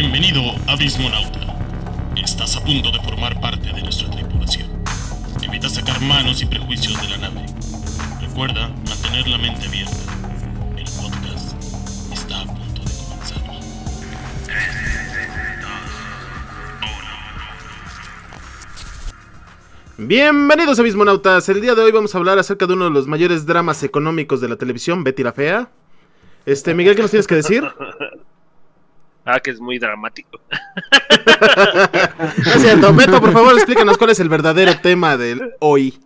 Bienvenido, Abismonauta. Estás a punto de formar parte de nuestra tripulación. Evita sacar manos y prejuicios de la nave. Recuerda mantener la mente abierta. El podcast está a punto de comenzar. Bienvenidos Abismonautas. El día de hoy vamos a hablar acerca de uno de los mayores dramas económicos de la televisión, Betty la Fea. Este, Miguel, ¿qué nos tienes que decir? Ah, que es muy dramático. Es cierto, Beto, por favor, explícanos cuál es el verdadero tema del hoy.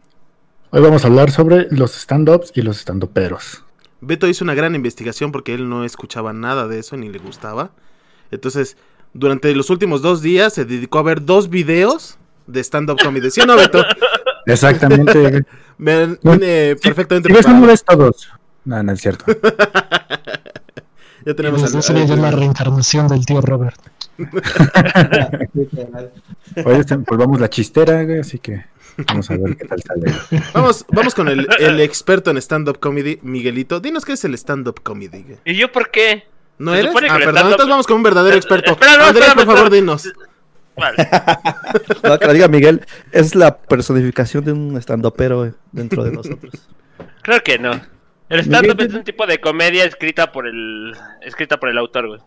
Hoy vamos a hablar sobre los stand-ups y los stand-uperos. Beto hizo una gran investigación porque él no escuchaba nada de eso ni le gustaba. Entonces, durante los últimos dos días se dedicó a ver dos videos de stand-up comedy. ¿Sí o no, Beto? Exactamente. Me No, perfectamente Si ves, no ves todos. No, no es cierto. Ya tenemos al- eso sería ya la reencarnación del tío Robert. Hoy este- pues vamos la chistera, güey, así que vamos a ver qué tal sale. Vamos, vamos con el, el experto en stand-up comedy, Miguelito. Dinos qué es el stand-up comedy. güey. ¿Y yo por qué? ¿No Se eres? Ah, perdón. Entonces vamos con un verdadero experto. Espera, no, Andrés, por favor, dinos. Vale. No, que lo diga Miguel, es la personificación de un estandopero dentro de nosotros. Creo que no. El stand-up es un tipo de comedia escrita por el escrita por el autor, güey.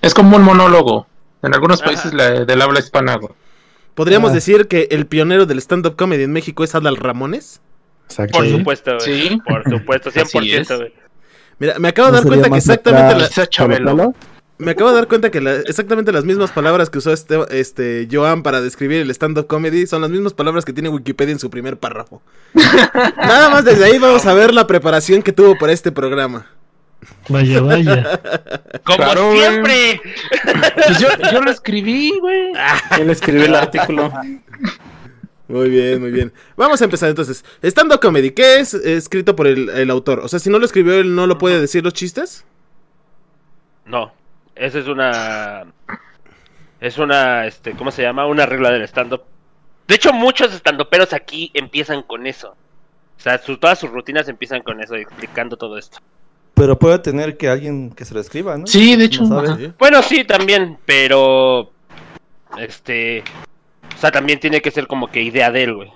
Es como un monólogo. En algunos Ajá. países la- del habla hispana, güey. ¿Podríamos Ah. decir que el pionero del stand-up comedy en México es Adal Ramones? Exacto. Por supuesto, güey. Sí. Por supuesto, Así 100%, es. güey. Mira, me acabo de ¿No dar cuenta que exactamente, la- Chabelo. Me acabo de dar cuenta que la- exactamente las mismas palabras que usó este, este Joan para describir el stand-up comedy son las mismas palabras que tiene Wikipedia en su primer párrafo. Nada más desde ahí vamos a ver la preparación que tuvo para este programa. Vaya, vaya. Como Claro, siempre. Pues yo, yo lo escribí, güey. ¿Quién escribió el artículo? Muy bien, muy bien. Vamos a empezar entonces. Stand-up comedy, ¿qué es escrito por el, el autor? O sea, si no lo escribió él, ¿no lo puede decir los chistes? No, esa es una es una este, ¿cómo se llama? Una regla del stand-up. De hecho, muchos estandoperos aquí empiezan con eso. O sea, su- todas sus rutinas empiezan con eso, explicando todo esto. Pero puede tener que alguien que se lo escriba, ¿no? Sí, de hecho. No. Sí. Bueno, sí, también, pero este, o sea, también tiene que ser como que idea de él, güey.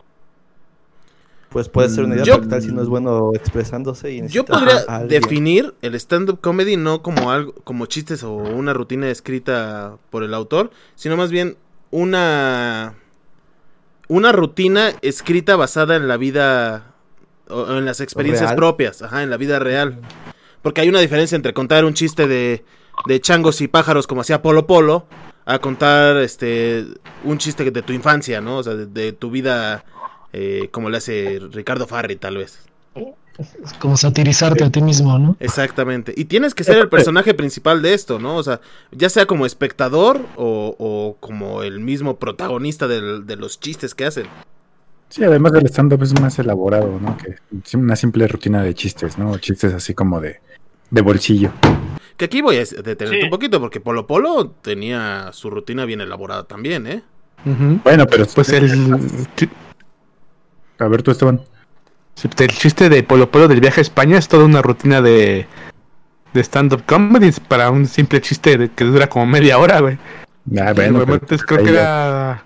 Pues puede ser una idea, Yo- porque tal si no es bueno expresándose y Yo podría a definir el stand-up comedy no como algo, como chistes o una rutina escrita por el autor, sino más bien una una rutina escrita basada en la vida o o en las experiencias Real. propias, ajá, en la vida real. Porque hay una diferencia entre contar un chiste de, de changos y pájaros como hacía Polo Polo a contar este un chiste de tu infancia, ¿no? O sea, de, de tu vida eh, como le hace Ricardo Farri tal vez. Es como satirizarte a ti mismo, ¿no? Exactamente. Y tienes que ser el personaje principal de esto, ¿no? O sea, ya sea como espectador o, o como el mismo protagonista del- de los chistes que hacen. Sí, además del stand-up es más elaborado, ¿no? Que una simple rutina de chistes, ¿no? Chistes así como de, de bolsillo. Que aquí voy a detenerte Sí. un poquito porque Polo Polo tenía su rutina bien elaborada también, ¿eh? Bueno, pero Pues el, chi- A ver tú, Esteban. el chiste de Polo Polo del viaje a España es toda una rutina de, de stand-up comedy para un simple chiste de- que dura como media hora, güey. Ah, bueno, pero- Entonces creo que era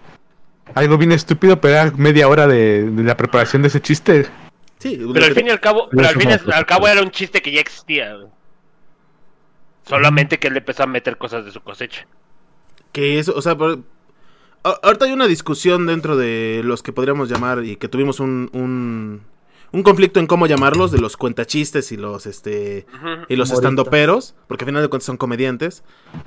algo bien estúpido, pero era media hora de, de la preparación de ese chiste. Sí, Pero al fin y al cabo, pero al fin y no, al cabo era un chiste que ya existía, güey. Solamente que él empezó a meter cosas de su cosecha. que eso, o sea, por- ahorita hay una discusión dentro de los que podríamos llamar y que tuvimos un, un, un conflicto en cómo llamarlos, de los cuentachistes y los, este, y los estandoperos, porque al final de cuentas son comediantes,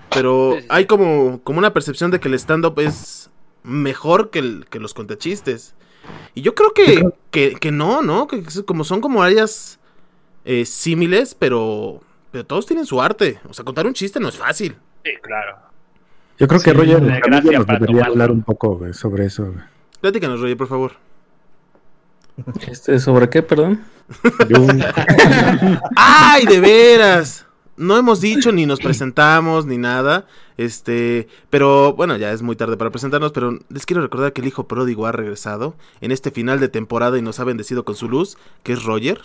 pero hay como, como una percepción de que el stand-up es mejor que, el, que los cuentachistes. Y yo creo que, que, que no, ¿no? Que como son como áreas eh, símiles, pero, pero todos tienen su arte. O sea, contar un chiste no es fácil. Sí, claro. Yo creo que Roger nos debería hablar un poco güey, sobre eso. güey. Platícanos, Roger, por favor. Este, ¿Sobre qué, perdón? ¡Ay, de veras! No hemos dicho ni nos presentamos ni nada. Este, pero bueno, ya es muy tarde para presentarnos, pero les quiero recordar que el hijo pródigo ha regresado en este final de temporada y nos ha bendecido con su luz, que es Roger.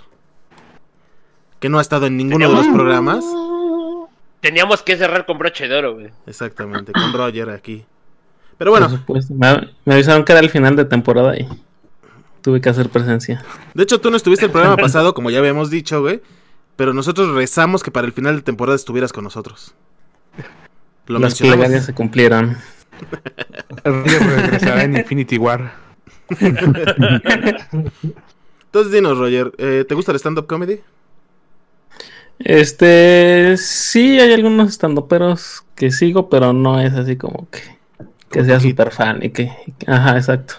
Que no ha estado en ninguno de los programas. Teníamos que cerrar con broche de oro, güey. Exactamente, con Roger aquí. Pero bueno, Por supuesto. Me, me avisaron que era el final de temporada y tuve que hacer presencia. de hecho tú no estuviste el programa pasado, como ya habíamos dicho, güey. Pero nosotros rezamos que para el final de temporada estuvieras con nosotros. Lo Las plegarias se cumplieron. Roger regresará en Infinity War. Entonces dinos, Roger, ¿eh, ¿te gusta el stand-up comedy? Este, sí, hay algunos estandoperos que sigo, pero no es así como que, que sea súper fan y que, y que- ajá, exacto.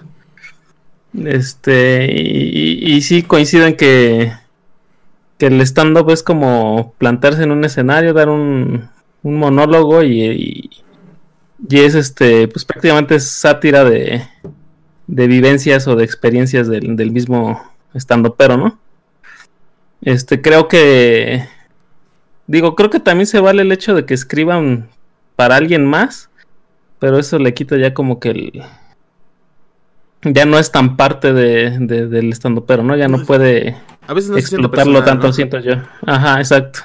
Este, y, y- y sí coincido en que, que el stand-up es como plantarse en un escenario, dar un, un monólogo y, y, es este, pues prácticamente es sátira de, de vivencias o de experiencias del, del mismo estandopero, ¿no? Este, creo que Digo, creo que también se vale el hecho de que escriban para alguien más, pero eso le quita ya como que el... Ya no es tan parte de, de- del estando pero, ¿no? Ya no No, puede A veces no explotarlo personal, tanto, ¿no? siento yo. Ajá, exacto.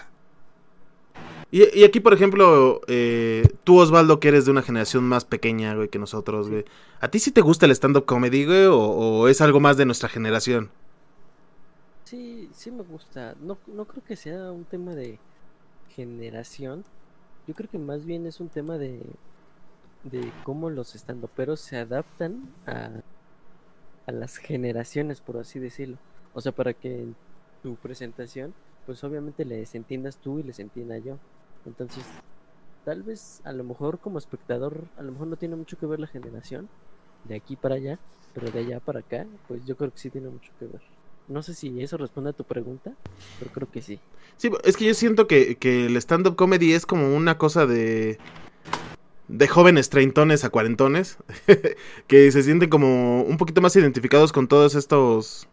Y, y aquí, por ejemplo, eh, tú, Osvaldo, que eres de una generación más pequeña, güey, que nosotros, güey. ¿A ti sí te gusta el stand-up comedy, güey? O, o es algo más de nuestra generación? Sí, sí me gusta. No, no creo que sea un tema de generación. Yo creo que más bien es un tema de, de cómo los estandoperos se adaptan a, a las generaciones, por así decirlo. O sea, para que en tu presentación, pues obviamente les entiendas tú y les entienda yo. Entonces, tal vez a lo mejor como espectador, a lo mejor no tiene mucho que ver la generación de aquí para allá, pero de allá para acá, pues yo creo que sí tiene mucho que ver. No sé si eso responde a tu pregunta, pero creo que sí. Sí, es que yo siento que, que el stand-up comedy es como una cosa de... De jóvenes treintones a cuarentones, que se sienten como un poquito más identificados con todos estos...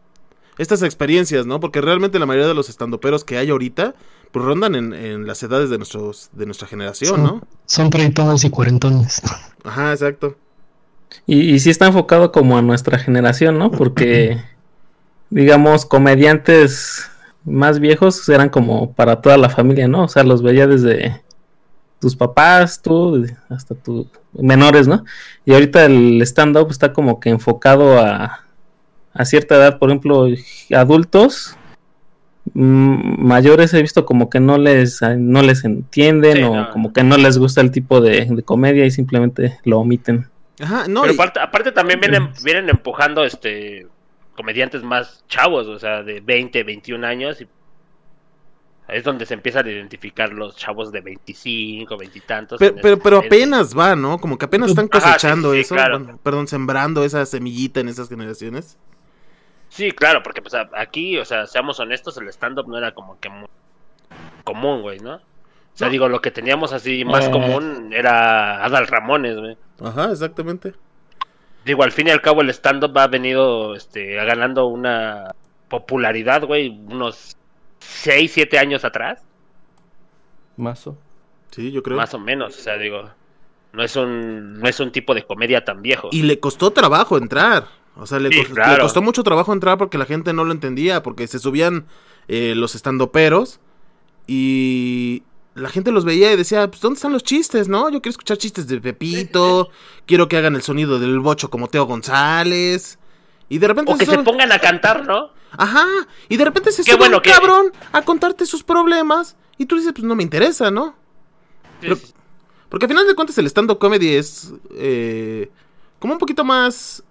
Estas experiencias, ¿no? Porque realmente la mayoría de los estandoperos que hay ahorita, pues rondan en, en las edades de, nuestros, de nuestra generación, Son- ¿no? Son treintones y cuarentones. Ajá, exacto. Y, y sí está enfocado como a nuestra generación, ¿no? Porque, digamos, comediantes más viejos eran como para toda la familia, ¿no? O sea, los veía desde tus papás, tú, hasta tus menores, ¿no? Y ahorita el stand-up está como que enfocado a, a cierta edad, por ejemplo, adultos mm, mayores he visto como que no les no les entienden Sí, o no. como que no les gusta el tipo de, de comedia y simplemente lo omiten. Ajá, no, Pero y- aparte, aparte también vienen, vienen empujando este comediantes más chavos, o sea, de 20, 21 años. Y es donde se empiezan a identificar los chavos de 25, 20 y tantos. Pero, pero, apenas va, ¿no? Como que apenas están Ajá, sí, cosechando sí, eso. claro. bueno, perdón, sembrando esa semillita en esas generaciones. Sí, claro, porque pues aquí, o sea, seamos honestos, el stand-up no era como que muy común, güey, ¿no? O sea, No. digo, lo que teníamos así más Eh. común era Adal Ramones, güey. Ajá, exactamente. Digo, al fin y al cabo el stand-up ha venido este, ganando una popularidad, güey, unos 6, 7 años atrás, Mazo. Sí, yo creo. más o menos, o sea, digo, no es un no es un tipo de comedia tan viejo. Y le costó trabajo entrar. O sea, le, Sí, cos- claro. le costó mucho trabajo entrar porque la gente no lo entendía. Porque se subían eh, los estandoperos y la gente los veía y decía, pues, ¿dónde están los chistes, no? Yo quiero escuchar chistes de Pepito. Quiero que hagan el sonido del bocho como Teo González. Y de repente O que se pongan a cantar, ¿no? Ajá. Y de repente se sube bueno un que- cabrón a contarte sus problemas. Y tú dices, pues no me interesa, ¿no? Pero- Porque al final de cuentas el stand-up comedy es eh, como un poquito más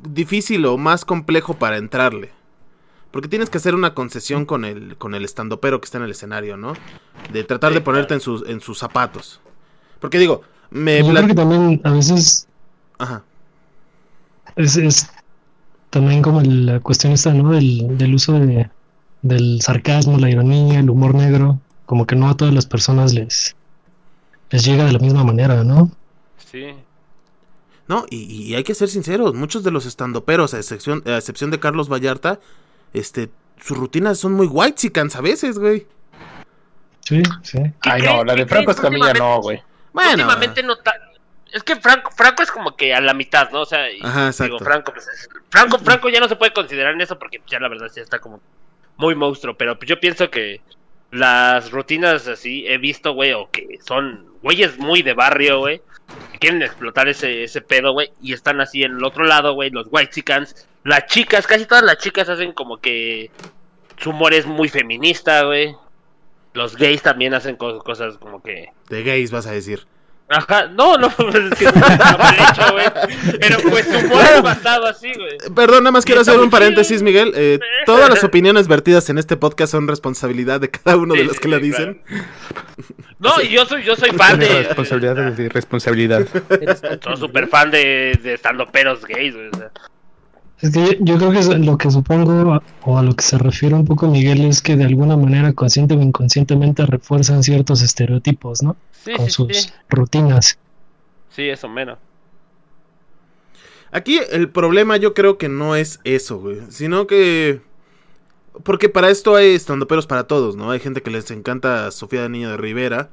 difícil o más complejo para entrarle. Porque tienes que hacer una concesión con el, con el estandopero que está en el escenario, ¿no? De tratar de ponerte en sus, en sus zapatos. Porque digo, me... Yo creo que también a veces Ajá. es, es también como la cuestión esta, ¿no? Del, del uso de, del sarcasmo, la ironía, el humor negro. Como que no a todas las personas les, les llega de la misma manera, ¿no? Sí. No, y, y hay que ser sinceros, muchos de los estandoperos, a excepción, a excepción de Carlos Vallarta, este, sus rutinas son muy white a veces, güey. Sí, sí. Ay, no, la de. Franco Escamilla no, güey. Bueno, Últimamente no ta- Es que Franco, Franco es como que a la mitad, ¿no? O sea, y- Ajá, exacto. digo, Franco, pues, es- Franco, Franco ya no se puede considerar en eso porque ya la verdad sí está como muy monstruo, pero pues yo pienso que las rutinas así, he visto, güey, o que son güeyes muy de barrio, güey, que quieren explotar ese, ese pedo, güey, y están así en el otro lado, güey, los white chickens, las chicas, casi todas las chicas hacen como que su humor es muy feminista, güey. Los gays también hacen co- cosas como que... De gays, vas a decir. Ajá, no, no, pues es que está mal hecho, güey. Pero pues su humor es basado así, güey. Perdón, nada más quiero hacer un paréntesis, chido. Miguel. Eh, todas las opiniones vertidas en este podcast son responsabilidad de cada uno de los sí, que la dicen. No, y yo soy, yo soy fan de... responsabilidad de responsabilidad. Soy súper fan de, de estando peros gays, güey. o sea. Es que yo, yo creo que es lo que supongo o a lo que se refiere un poco Miguel es que de alguna manera consciente o inconscientemente refuerzan ciertos estereotipos, ¿no? Sí, Con sí, sus sí. rutinas. Sí, eso menos. Aquí el problema yo creo que no es eso, güey. Sino que... Porque para esto hay estandoperos para todos, ¿no? Hay gente que les encanta Sofía de Niño de Rivera.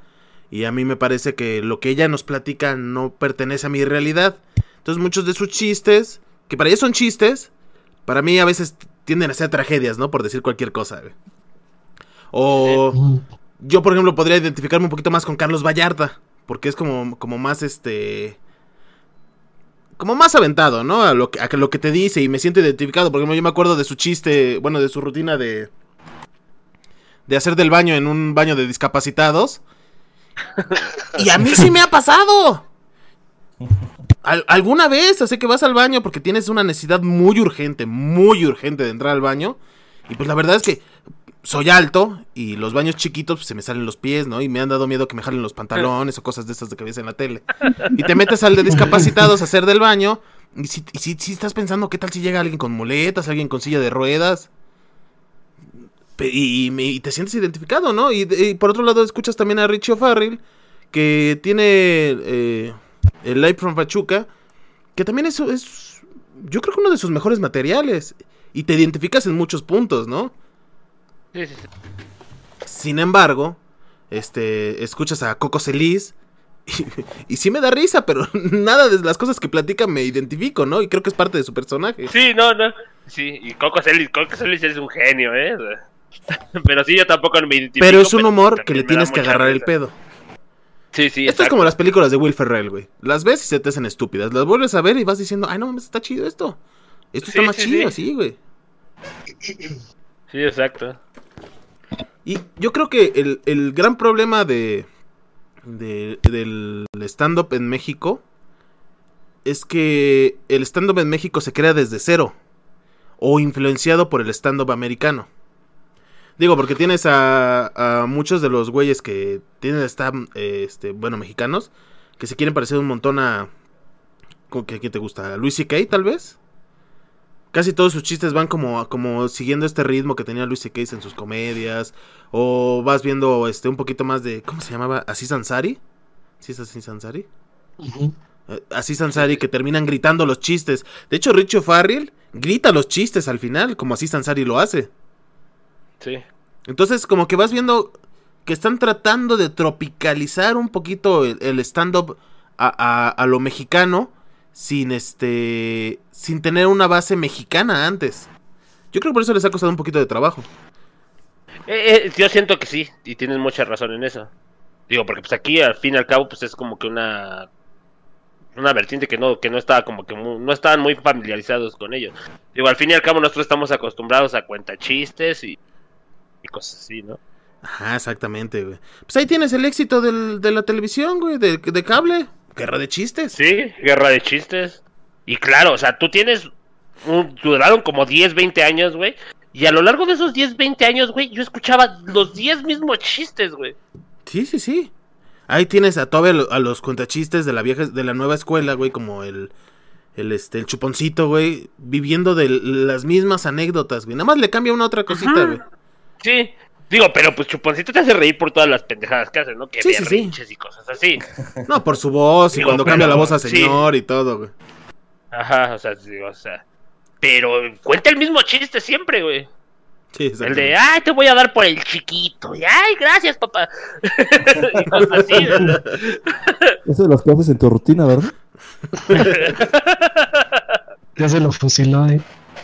Y a mí me parece que lo que ella nos platica no pertenece a mi realidad. Entonces muchos de sus chistes, que para ella son chistes, para mí a veces tienden a ser tragedias, ¿no? Por decir cualquier cosa, güey. O yo, por ejemplo, podría identificarme un poquito más con Carlos Vallarta. Porque es como, como más este. Como más aventado, ¿no? A lo, que, a lo que te dice y me siento identificado. Por ejemplo, yo me acuerdo de su chiste, bueno, de su rutina de. De hacer del baño en un baño de discapacitados. Y a mí sí me ha pasado. Al- alguna vez, así que vas al baño porque tienes una necesidad muy urgente, muy urgente de entrar al baño. Y pues la verdad es que soy alto y los baños chiquitos pues, se me salen los pies, ¿no? Y me han dado miedo que me jalen los pantalones o cosas de esas de que ves en la tele. Y te metes al de discapacitados a hacer del baño y si, y si, estás pensando qué tal si llega alguien con muletas, alguien con silla de ruedas. Y, y y te sientes identificado, ¿no? Y, por otro lado escuchas también a Richie O'Farrill, que tiene eh, el Live from Pachuca, que también es, es, yo creo que uno de sus mejores materiales. Y te identificas en muchos puntos, ¿no? Sí, sí, sí. Sin embargo, este, escuchas a Coco Celis y, y sí me da risa, pero nada de las cosas que platica me identifico, ¿no? Y creo que es parte de su personaje. Sí, no, no. Sí, y Coco Celis, Coco Celis es un genio, ¿eh? Pero sí, yo tampoco me identifico. Pero es un humor que le tienes que agarrar el pedo. Sí, sí, Esto es como las películas de Will Ferrell, güey. Las ves y se te hacen estúpidas. Las vuelves a ver y vas diciendo, ay, no mames, está chido esto. Esto está más sí, chido sí. así, güey. Sí, exacto. Y yo creo que el, el gran problema de, de- del stand-up en México es que el stand-up en México se crea desde cero o influenciado por el stand-up americano. Digo, porque tienes a, a muchos de los güeyes que tienen eh, este, bueno, mexicanos, que se quieren parecer un montón a... ¿con ¿Qué, qué te gusta? ¿A Luis C.K. tal vez? Casi todos sus chistes van como, como siguiendo este ritmo que tenía Luis C.K. en sus comedias. O vas viendo este un poquito más de. ¿Cómo se llamaba? Aziz Ansari. ¿Sí es Aziz Ansari? Ujú. Eh, Aziz Ansari que terminan gritando los chistes. De hecho, Richo Farrell grita los chistes al final, como Aziz Ansari lo hace. Sí. Entonces, como que vas viendo que están tratando de tropicalizar un poquito el, el stand-up a, a- a lo mexicano sin este sin tener una base mexicana antes. Yo creo que por eso les ha costado un poquito de trabajo. Eh, eh, yo siento que sí, y tienes mucha razón en eso. Digo, porque pues aquí al fin y al cabo pues es como que una una vertiente que no que no estaba como que mu- no estaban muy familiarizados con ellos. Digo, al fin y al cabo nosotros estamos acostumbrados a cuenta chistes y, y cosas así, ¿no? Ajá, exactamente, güey. Pues ahí tienes el éxito del- de la televisión, güey, de, de cable. Guerra de chistes. Sí, guerra de chistes. Y claro, o sea, tú tienes un, duraron como 10, 20 años, güey. Y a lo largo de esos 10, 20 años, güey, yo escuchaba los 10 mismos chistes, güey. Sí, sí, sí. Ahí tienes a todavía a los cuentachistes de la vieja, de la nueva escuela, güey, como el, el este, el chuponcito, güey, viviendo de las mismas anécdotas, güey. Nada más le cambia una otra cosita, Ajá. güey. Sí. Digo, pero pues Chuponcito te hace reír por todas las pendejadas que hace, ¿no? Que Sí, sí, y cosas así. No, por su voz y Digo, cuando pero- cambia la voz a sí. señor y todo, güey. Ajá, o sea, sí, o sea. Pero cuenta el mismo chiste siempre, güey. Sí, El de, ay, te voy a dar por el chiquito. Y, ay, gracias, papá. y cosas así. Eso de las que haces en tu rutina, ¿verdad? Ya se lo fusiló, eh.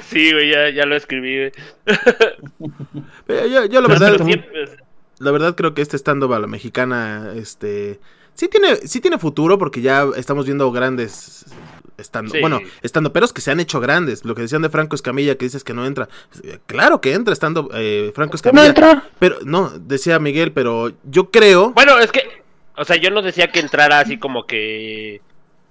Sí, güey, ya, ya lo escribí, güey. Eh, Yo, yo la verdad, Siempre- la verdad creo que este stand-up a la mexicana, este, sí tiene, sí tiene futuro porque ya estamos viendo grandes estando, Sí. bueno, estando peros que se han hecho grandes. Lo que decían de Franco Escamilla que dices que no entra, claro que entra estando eh, Franco Escamilla. Pero no, decía Miguel, pero yo creo, Bueno, es que, o sea, yo no decía que entrara así como que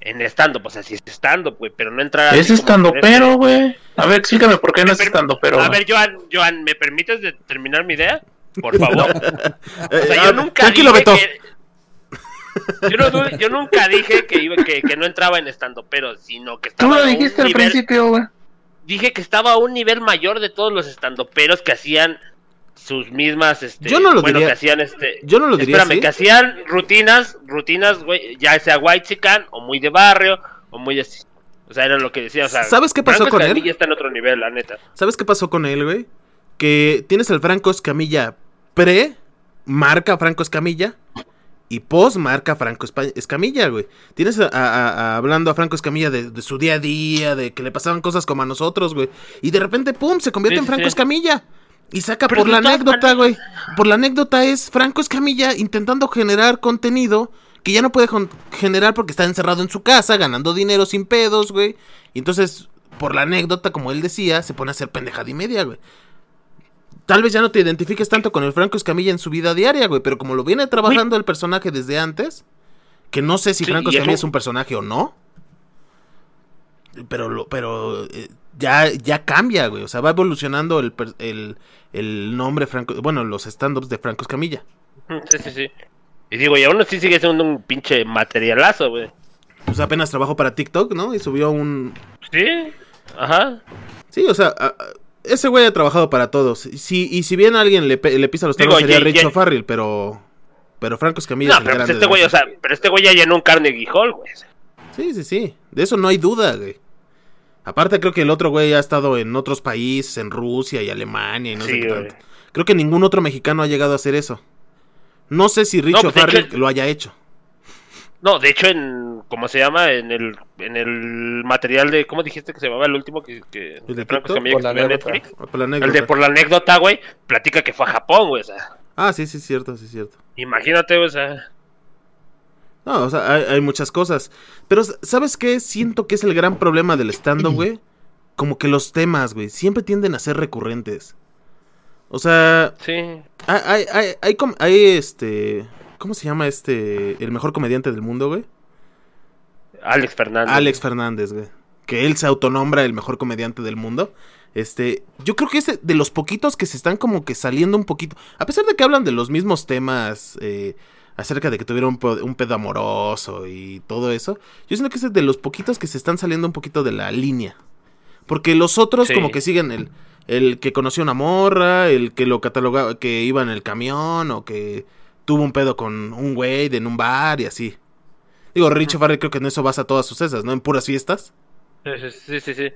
en stand-up, o sea, sí es stand-up, güey, pero no entrara Es así estando con pero, este- güey. A ver, explícame por qué no es estando pero. A ver, Joan, Joan, ¿me permites de terminar mi idea? Por favor. eh, O sea, ah, yo nunca tranquilo dije Beto, que- Yo, no, yo nunca dije que, iba, que, que no entraba en stand pero sino que Tú estaba lo a un dijiste al nivel- principio, güey. Dije que estaba a un nivel mayor de todos los estandoperos que hacían sus mismas, este, Yo no lo bueno, diría- que hacían este, yo no lo diría espérame, así. que hacían rutinas, rutinas, güey, ya sea white o muy de barrio, o muy así. O sea, era lo que decía, o sea, ¿Sabes qué pasó Franco con él? Está en otro nivel, la neta. ¿Sabes qué pasó con él, güey? Que tienes al Franco Escamilla pre, marca Franco Escamilla, y post marca Franco Escamilla, güey. Tienes a- a- a- hablando a Franco Escamilla de, de su día a día, de que le pasaban cosas como a nosotros, güey. Y de repente, pum, se convierte Sí, en Franco sí. Escamilla. Y saca Pero por la anécdota, güey. Por la anécdota es Franco Escamilla intentando generar contenido que ya no puede generar porque está encerrado en su casa, ganando dinero sin pedos, güey. Y entonces, por la anécdota, como él decía, se pone a hacer pendejada y media, güey. Tal vez ya no te identifiques tanto con el Franco Escamilla en su vida diaria, güey, pero como lo viene trabajando el personaje desde antes, que no sé si Sí, Franco Escamilla es un personaje o no, pero lo, pero eh, ya, ya cambia, güey, o sea, va evolucionando el, el, el nombre Franco, bueno, los stand-ups de Franco Escamilla. Sí, sí, sí. Y digo, y aún así sigue siendo un pinche materialazo, güey. Pues apenas trabajó para TikTok, ¿no? Y subió un... Sí, ajá. Sí, o sea, a- a- ese güey ha trabajado para todos. Y si, y si bien alguien le, le pisa los tacos sería Richo Farrell, pero... Pero Franco Escamilla No, es el pero pues grande este de güey, o sea, pero este güey ya llenó un Carnegie Hall, güey. Sí, sí, sí. De eso no hay duda, güey. Aparte creo que el otro güey ha estado en otros países, en Rusia y Alemania y no sé qué tanto. Creo que ningún otro mexicano ha llegado a hacer eso. No sé si Richo pues, de Farrell hecho- lo haya hecho. No, de hecho, en. ¿Cómo se llama? En el, en el material de. ¿Cómo dijiste que se llamaba el último que. que ¿El de Franco Por que la anécdota. Netflix? Ah, por la El de por la anécdota, güey, platica que fue a Japón, güey. O sea, Ah, sí, sí, es cierto, sí, es cierto. imagínate, güey, o sea. No, o sea, hay, hay muchas cosas. Pero, ¿sabes qué? Siento que es el gran problema del stand-up, güey. Como que los temas, güey, siempre tienden a ser recurrentes. O sea, Sí. hay, hay, hay, este... ¿Cómo se llama este... El mejor comediante del mundo, güey? Alex Fernández. Alex Fernández, güey. Que él se autonombra el mejor comediante del mundo. Este, yo creo que es de- de los poquitos que se están como que saliendo un poquito. A pesar de que hablan de los mismos temas eh, acerca de que tuvieron un, pedo amoroso y todo eso. Yo siento que es de los poquitos que se están saliendo un poquito de la línea. Porque los otros Sí. como que siguen el, el que conoció una morra, el que lo catalogaba, que iba en el camión o que tuvo un pedo con un güey de en un bar y así. Digo, Richie Farrell creo que en eso basa todas sus esas, ¿no? En puras fiestas. Sí, sí, sí, sí.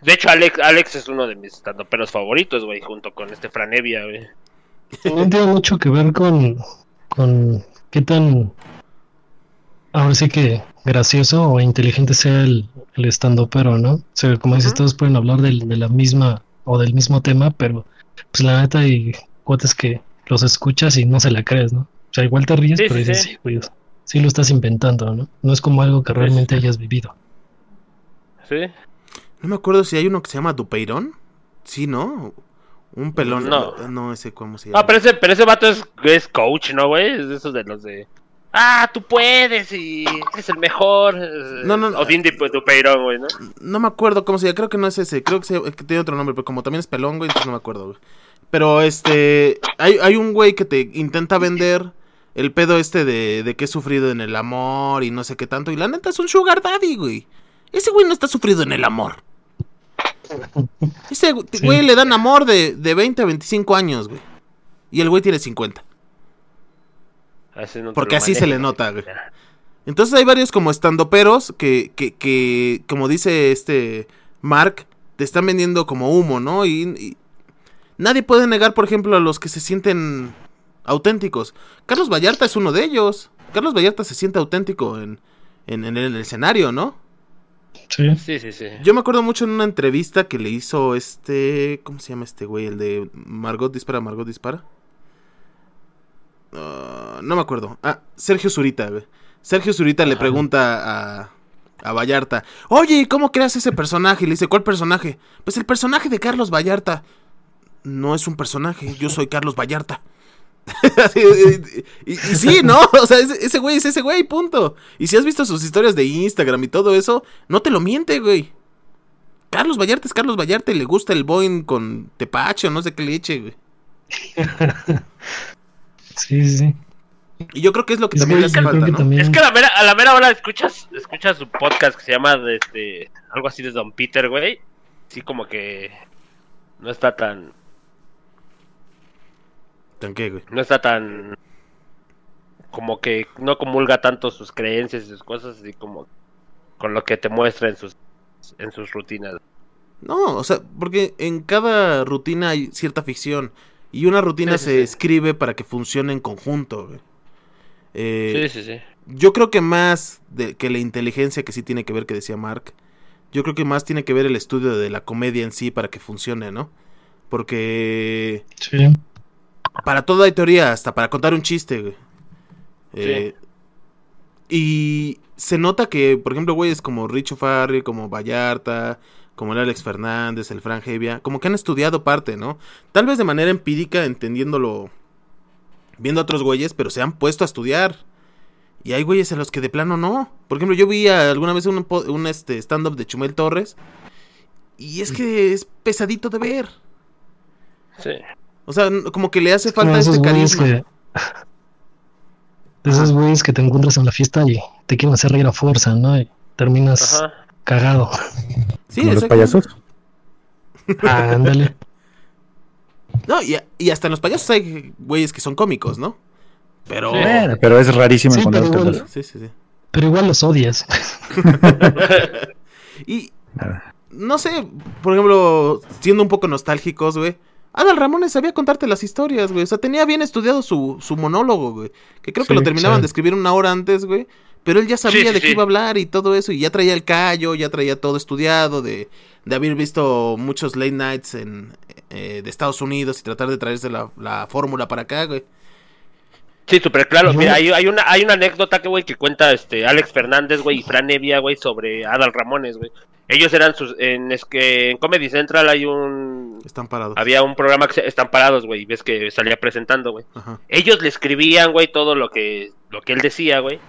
De hecho, Alex, Alex es uno de mis estandoperos favoritos, güey, junto con este Franevia, güey. También tiene mucho que ver con, con qué tan, ahora sí que gracioso o inteligente sea el, el estando pero, ¿no? O sea, como dices, todos pueden hablar del- de la misma o del mismo tema, pero pues la neta hay cuates que los escuchas y no se la crees, ¿no? O sea, igual te ríes, Sí, pero dices, sí. sí, güey, sí lo estás inventando, ¿no? No es como algo que realmente sí. hayas vivido. Sí. No me acuerdo si hay uno que se llama Dupeirón. Sí, ¿no? Un pelón. No. No, ese, ¿cómo se llama? Ah, pero ese, pero ese vato es, es coach, ¿no, güey? Es de esos de los de. Ah, tú puedes y eres el mejor. No, no, no. Odín de Dupeirón, güey, ¿no? No me acuerdo cómo se llama. Creo que no es ese. Creo que, se- que tiene otro nombre. Pero como también es pelón, güey, entonces no me acuerdo, güey. Pero este. Hay, hay un güey que te intenta vender el pedo este de, de que es sufrido en el amor y no sé qué tanto. Y la neta es un sugar daddy, güey. Ese güey no está sufrido en el amor. Ese Sí. güey le dan amor de, de 20 a 25 años, güey. Y el güey tiene 50. Así no te Porque así se le nota, güey. Entonces hay varios como estandoperos que, que, que, como dice este Mark, te están vendiendo como humo, ¿no? Y, y nadie puede negar, por ejemplo, a los que se sienten auténticos. Carlos Vallarta es uno de ellos. Carlos Vallarta se siente auténtico en, en, en el escenario, ¿no? Sí. Sí, sí, sí. Yo me acuerdo mucho en una entrevista que le hizo este... ¿Cómo se llama este güey? El de Margot Dispara, Margot Dispara. no me acuerdo. Ah, Sergio Zurita, güey. Sergio Zurita le pregunta a, a Vallarta, oye, ¿y ¿cómo creas ese personaje? Y le dice, ¿cuál personaje? Pues el personaje de Carlos Vallarta. No es un personaje, yo soy Carlos Vallarta. Y, y- y sí, ¿no? O sea, ese, ese güey es ese güey, punto. Y si has visto sus historias de Instagram y todo eso, no te lo miente, güey. Carlos Vallarta es Carlos Vallarta y le gusta el Boeing con tepache o no sé qué leche, güey. Sí, sí, sí. Y yo creo que es lo que Es también que le hace yo creo falta, que ¿no? también- Es que a la mera, a la mera hora escuchas, escuchas su podcast que se llama de este, algo así de Don Peter, güey. Sí, como que no está tan, ¿Tan qué, güey? no está tan, como que no comulga tanto sus creencias y sus cosas, así como con lo que te muestra en sus, en sus rutinas. No, o sea, porque en cada rutina hay cierta ficción. Y una rutina Sí, se sí. escribe para que funcione en conjunto, güey. Eh, Sí, sí, sí. Yo creo que más de, que la inteligencia que sí tiene que ver, que decía Mark, yo creo que más tiene que ver el estudio de la comedia en sí para que funcione, ¿no? Porque Sí. Para todo hay teoría, hasta para contar un chiste, güey. Eh, Y se nota que, por ejemplo, güeyes como Richo Farri, como Vallarta, como el Alex Fernández, el Fran Hevia, como que han estudiado parte, ¿no? Tal vez de manera empírica, entendiéndolo, viendo a otros güeyes, pero se han puesto a estudiar. Y hay güeyes en los que de plano no. Por ejemplo, yo vi alguna vez un este, stand-up de Chumel Torres. Y es que es pesadito de ver. Sí. O sea, como que le hace falta esos este carisma. que- esos güeyes que te encuentras en la fiesta y te quieren hacer reír a fuerza, ¿no? Y terminas Ajá. cagado. Sí, como los payasos. Ah, ándale. No, y, y hasta en los payasos hay güeyes que son cómicos, ¿no? Pero... Sí. Pero es rarísimo Sí, encontrar pero igual- Sí, sí, sí. Pero igual los odias. Y Nada. no sé, por ejemplo, siendo un poco nostálgicos, güey. Adal Ramones sabía contarte las historias, güey. O sea, tenía bien estudiado su, su monólogo, güey. Que creo que Sí, lo terminaban sí. de escribir una hora antes, güey. Pero él ya sabía Sí, sí, de qué sí. iba a hablar y todo eso. Y ya traía el callo, ya traía todo estudiado. De, de haber visto muchos late nights en, eh, de Estados Unidos y tratar de traerse la, la fórmula para acá, güey. Sí, súper claro. Mira, hay, hay una, hay una anécdota que, güey, que cuenta este Alex Fernández, güey, y Fran Evia, güey, sobre Adal Ramones, güey. Ellos eran sus, en, es que en Comedy Central hay un, Están parados. había un programa que se, están parados, güey, ves que salía presentando, güey. Ajá. Ellos le escribían, güey, todo lo que, lo que él decía, güey.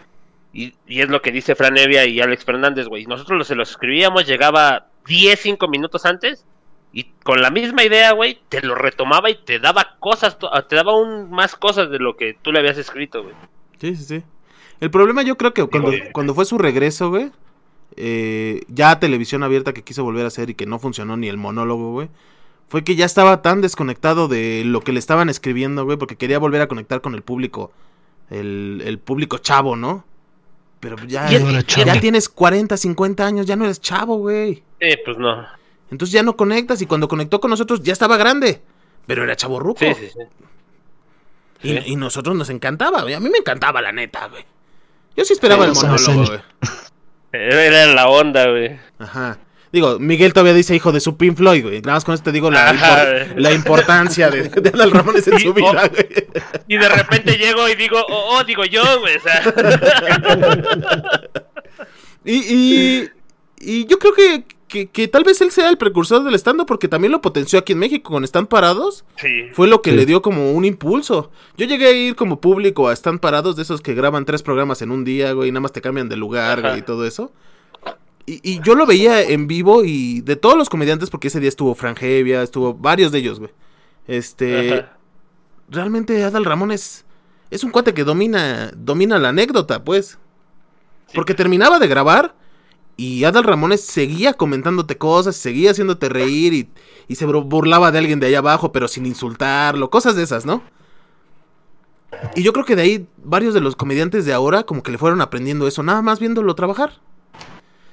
Y, y es lo que dice Fran Evia y Alex Fernández, güey. Nosotros se los escribíamos, llegaba 10, 5 minutos antes. Y con la misma idea, güey, te lo retomaba y te daba cosas, te daba aún más cosas de lo que tú le habías escrito, güey. Sí, sí, sí. El problema yo creo que cuando, cuando fue su regreso, güey, eh, ya televisión abierta que quiso volver a hacer y que no funcionó ni el monólogo, güey, fue que ya estaba tan desconectado de lo que le estaban escribiendo, güey, porque quería volver a conectar con el público, el, el público chavo, ¿no? Pero ya, ya tienes 40, 50 años, ya no eres chavo, güey. Sí, pues no. Entonces ya no conectas y cuando conectó con nosotros ya estaba grande, pero era chavo ruco. Sí, sí, sí. Y, Sí. y nosotros nos encantaba, güey. A mí me encantaba, la neta, güey. Yo sí esperaba Sí, el monólogo, güey. Era la onda, güey. Ajá. Digo, Miguel todavía dice hijo de su Pink Floyd, güey. Nada más con esto te digo la, Ajá. impor- la importancia de, de Adal Ramones en Y- su oh. vida, güey. Y de repente llego y digo, oh, oh, digo yo, güey. O sea, Y, y, y yo creo que, que, que tal vez él sea el precursor del stand porque también lo potenció aquí en México con Están Parados. sí. Fue lo que Sí. le dio como un impulso. Yo llegué a ir como público a Están Parados, de esos que graban tres programas en un día, güey, y nada más te cambian de lugar, Ajá. güey, y todo eso. Y, y yo lo veía en vivo y de todos los comediantes, porque ese día estuvo Fran Hevia, estuvo varios de ellos, güey. Este, Ajá. realmente Adal Ramón es, es un cuate que domina, domina la anécdota, pues. Porque terminaba de grabar y Adal Ramones seguía comentándote cosas, seguía haciéndote reír y, y se bur- burlaba de alguien de allá abajo, pero sin insultarlo, cosas de esas, ¿no? Y yo creo que de ahí varios de los comediantes de ahora como que le fueron aprendiendo eso, nada más viéndolo trabajar.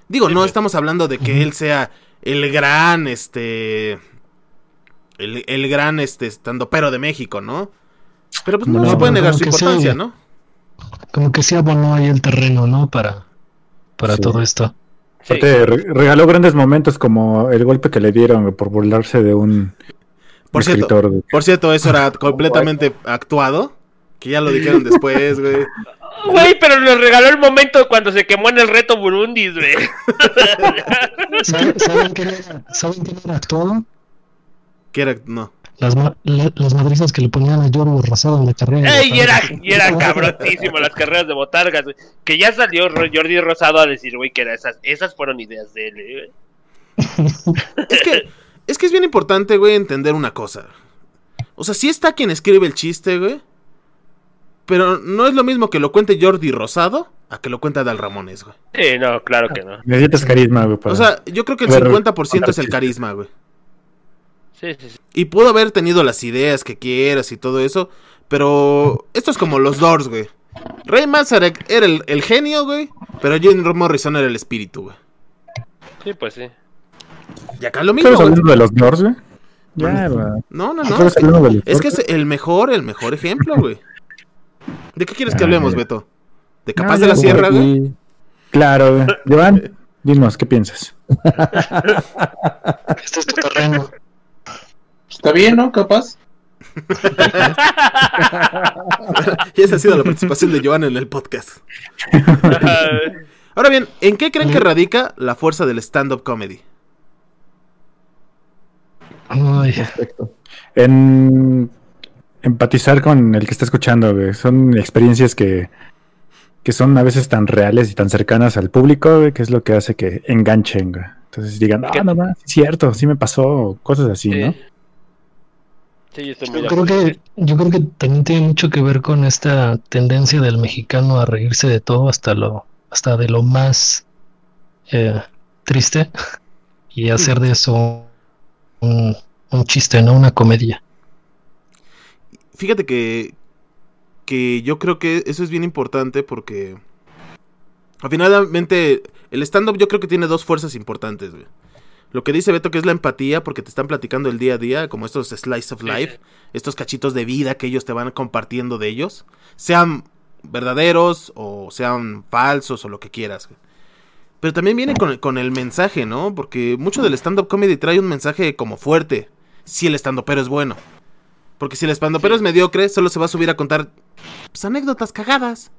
Digo, no pues. estamos hablando de que él sea el gran, este... El, el gran, este, estandopero de México, ¿no? Pero pues no, No, se puede negar su importancia, ¿no? Como que sí abonó ahí el terreno, ¿no? Para, para Sí. todo esto. Sí. Regaló grandes momentos como el golpe que le dieron por burlarse de un Por cierto, escritor. güey. Por cierto, eso era completamente actuado. Que ya lo dijeron después, güey. Güey, pero nos regaló el momento cuando se quemó en el reto Burundis, güey. ¿Saben, saben quién era, ¿Saben quién era actuado? Que era, no. Las, ma- la- las madrizas que le ponían a Jordi Rosado en la carrera. Ey, y era, y era cabrotísimo las carreras de botargas, güey. Que ya salió Jordi Rosado a decir, güey, que era esas, esas fueron ideas de él, eh, güey. Es que, es que es bien importante, güey, entender una cosa. O sea, sí está quien escribe el chiste, güey. Pero no es lo mismo que lo cuente Jordi Rosado a que lo cuente Adal Ramones, güey. Sí, no, claro que no. Necesitas carisma, güey. para- O sea, yo creo que el Ver, 50% es el carisma, güey. Sí, sí, sí. Y pudo haber tenido las ideas que quieras y todo eso. Pero esto es como los Doors, güey. Ray Manzarek era el, el genio, güey. Pero Jim Morrison era el espíritu, güey. Sí, pues sí. Y acá lo mismo, ¿Estamos güey. hablando de los Doors, güey? Ya, güey. No, no, no. Es que es el mejor, el mejor ejemplo, güey. ¿De qué quieres que hablemos. Beto? ¿De Capaz de la Sierra, güey? Claro, güey. Joan, dinos, ¿qué piensas? Este es tu terreno. Está bien, ¿no? Capaz. Y esa ha sido la participación de Joan en el podcast. Ahora bien, ¿en qué creen que radica la fuerza del stand-up comedy? Ay, Perfecto. En empatizar con el que está escuchando, güey. Son experiencias que, que son a veces tan reales y tan cercanas al público, güey, que es lo que hace que enganchen, güey. Entonces digan, ah, no, no, es cierto, sí me pasó, cosas así, Sí. ¿no? Sí, yo estoy muy yo de creo que yo creo que también tiene mucho que ver con esta tendencia del mexicano a reírse de todo hasta lo hasta de lo más eh, triste y hacer de eso un, un chiste, no una comedia. Fíjate que, que yo creo que eso es bien importante porque al finalmente el stand-up yo creo que tiene dos fuerzas importantes, güey. Lo que dice Beto que es la empatía porque te están platicando el día a día, como estos slice of life, sí. estos cachitos de vida que ellos te van compartiendo de ellos, sean verdaderos o sean falsos o lo que quieras. Pero también viene con, con el mensaje, ¿no? Porque mucho del stand-up comedy trae un mensaje como fuerte, si el stand-upero es bueno. Porque si el stand-upero Sí. es mediocre, solo se va a subir a contar pues, anécdotas cagadas.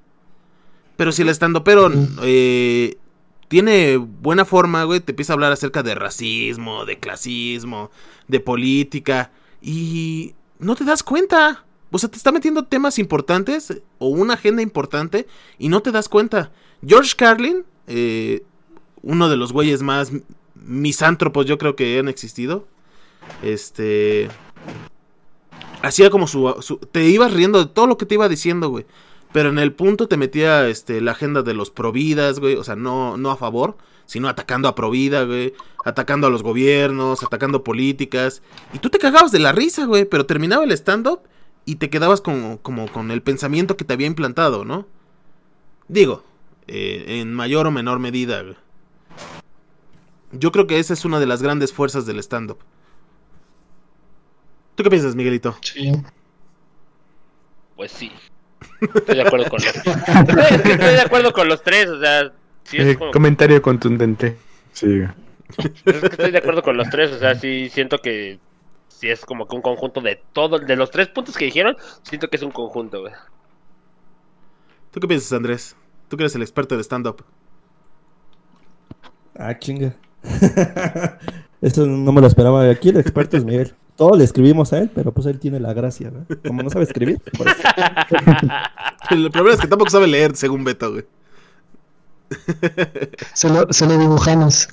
Pero si el stand-upero eh, tiene buena forma, güey, te empieza a hablar acerca de racismo, de clasismo, de política, y no te das cuenta. O sea, te está metiendo temas importantes o una agenda importante y no te das cuenta. George Carlin, eh, uno de los güeyes más misántropos yo creo que han existido, este... Hacía como su, su- Te ibas riendo de todo lo que te iba diciendo, güey. Pero en el punto te metía este, la agenda de los providas, güey. O sea, no, no a favor, sino atacando a provida, güey. Atacando a los gobiernos, atacando políticas. Y tú te cagabas de la risa, güey. Pero terminaba el stand-up y te quedabas como, como con el pensamiento que te había implantado, ¿no? Digo, eh, en mayor o menor medida, güey. Yo creo que esa es una de las grandes fuerzas del stand-up. ¿Tú qué piensas, Miguelito? Sí. Pues sí. Estoy de acuerdo con los Es que Estoy de acuerdo con los tres, o sea, sí es Eh, como- comentario contundente. Sí, güey. es que estoy de acuerdo con los tres, o sea, sí siento que sí es como que un conjunto de todo, de los tres puntos que dijeron, siento que es un conjunto, güey. ¿Tú qué piensas, Andrés? Tú que eres el experto de stand-up. Ah, chinga. Eso no me lo esperaba. Aquí el experto es Miguel. Todo le escribimos a él, pero pues él tiene la gracia, ¿no? Como no sabe escribir, por eso. El problema es que tampoco sabe leer, según Beto, güey. Se lo, se lo dibujamos.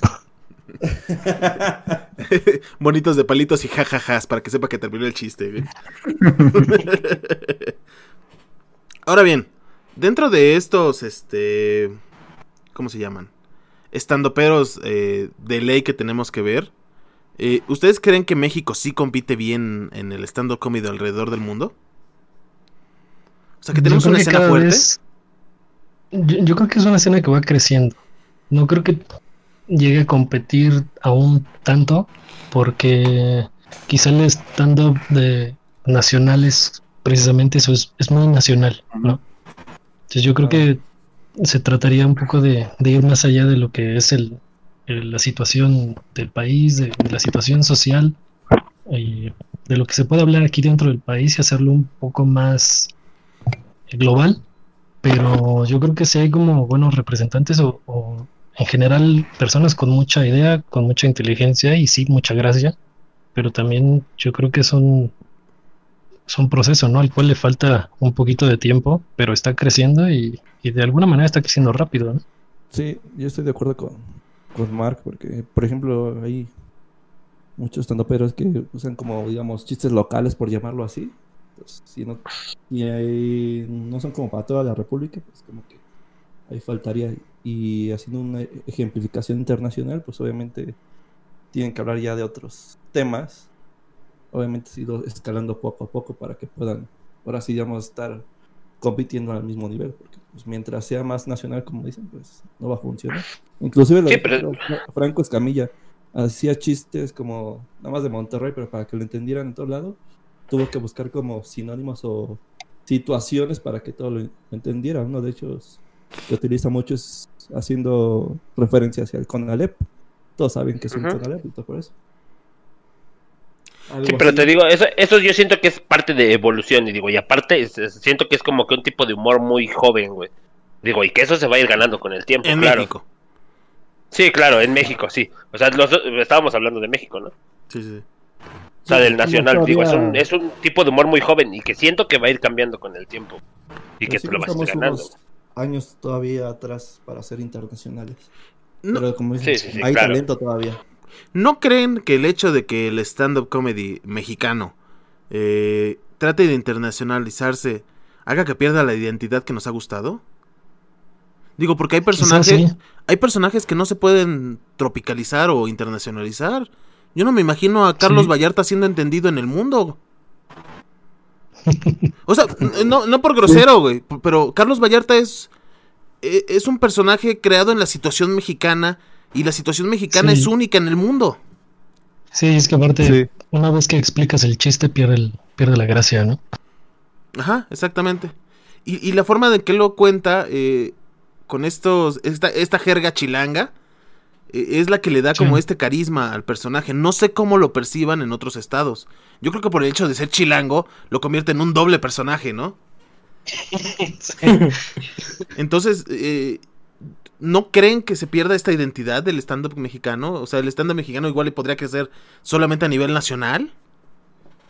Bonitos de palitos y jajajas para que sepa que terminó el chiste, güey. Ahora bien, dentro de estos, este, ¿cómo se llaman? Estandoperos eh, de ley que tenemos que ver. Eh, ¿Ustedes creen que México sí compite bien en el stand-up comedy alrededor del mundo? O sea, que tenemos una que escena fuerte. vez- yo, yo creo que es una escena que va creciendo. No creo que llegue a competir aún tanto, porque quizá el stand-up de nacionales, precisamente eso es, es muy nacional, ¿no? Entonces yo creo que se trataría un poco de, de ir más allá de lo que es el- la situación del país, de, la situación social, y de lo que se puede hablar aquí dentro del país y hacerlo un poco más global, pero yo creo que sí hay como buenos representantes o, o en general personas con mucha idea, con mucha inteligencia y sí, mucha gracia, pero también yo creo que son es un proceso, ¿no? Al cual le falta un poquito de tiempo, pero está creciendo y, y de alguna manera está creciendo rápido, ¿no? Sí, yo estoy de acuerdo con, con Mark, porque, por ejemplo, hay muchos tandoperos que usan como, digamos, chistes locales, por llamarlo así. Si no, y hay- no son como para toda la República, pues como que ahí faltaría. Y haciendo una ejemplificación internacional, pues obviamente tienen que hablar ya de otros temas. Obviamente ido escalando poco a poco para que puedan, ahora sí, digamos, estar compitiendo al mismo nivel, porque pues, mientras sea más nacional, como dicen, pues no va a funcionar. Inclusive lo Sí, de pero- Fra- Franco Escamilla hacía chistes como nada más de Monterrey, pero para que lo entendieran en todo lado, tuvo que buscar como sinónimos o situaciones para que todo lo entendiera. Uno de ellos que utiliza mucho es haciendo referencia hacia el Conalep. Todos saben que es un Ujú. Conalep y todo por eso. Algo Sí, pero así. te digo, eso, eso yo siento que es parte de evolución, y digo, y aparte es- es- siento que es como que un tipo de humor muy joven, güey. Digo, y que eso se va a ir ganando con el tiempo, En claro. México. Sí, claro, en México, sí. O sea, los- estábamos hablando de México, ¿no? Sí, sí. O sea, Sí, del nacional, digo, es un, es un tipo de humor muy joven y que siento que va a ir cambiando con el tiempo. Y que sí tú lo vas a ir ganando. unos años todavía atrás para ser internacionales. No, Pero como dices, Sí, sí, sí, hay claro. talento todavía. ¿No creen que el hecho de que el stand-up comedy mexicano eh, trate de internacionalizarse haga que pierda la identidad que nos ha gustado? Digo, porque hay personajes, sí. hay personajes que no se pueden tropicalizar o internacionalizar. Yo no me imagino a Carlos Sí. Vallarta siendo entendido en el mundo. O sea, no, no por grosero, güey, pero Carlos Vallarta es, e- es un personaje creado en la situación mexicana y la situación mexicana Sí. es única en el mundo. Sí, es que aparte, Sí. una vez que explicas el chiste, pierde, el, pierde la gracia, ¿no? Ajá, exactamente. Y, y la forma de que lo cuenta eh, con estos, esta, esta jerga chilanga eh, es la que le da Sí. como este carisma al personaje. No sé cómo lo perciban en otros estados. Yo creo que por el hecho de ser chilango lo convierte en un doble personaje, ¿no? Entonces, eh, ¿no creen que se pierda esta identidad del stand-up mexicano? O sea, el stand-up mexicano igual y podría crecer solamente a nivel nacional.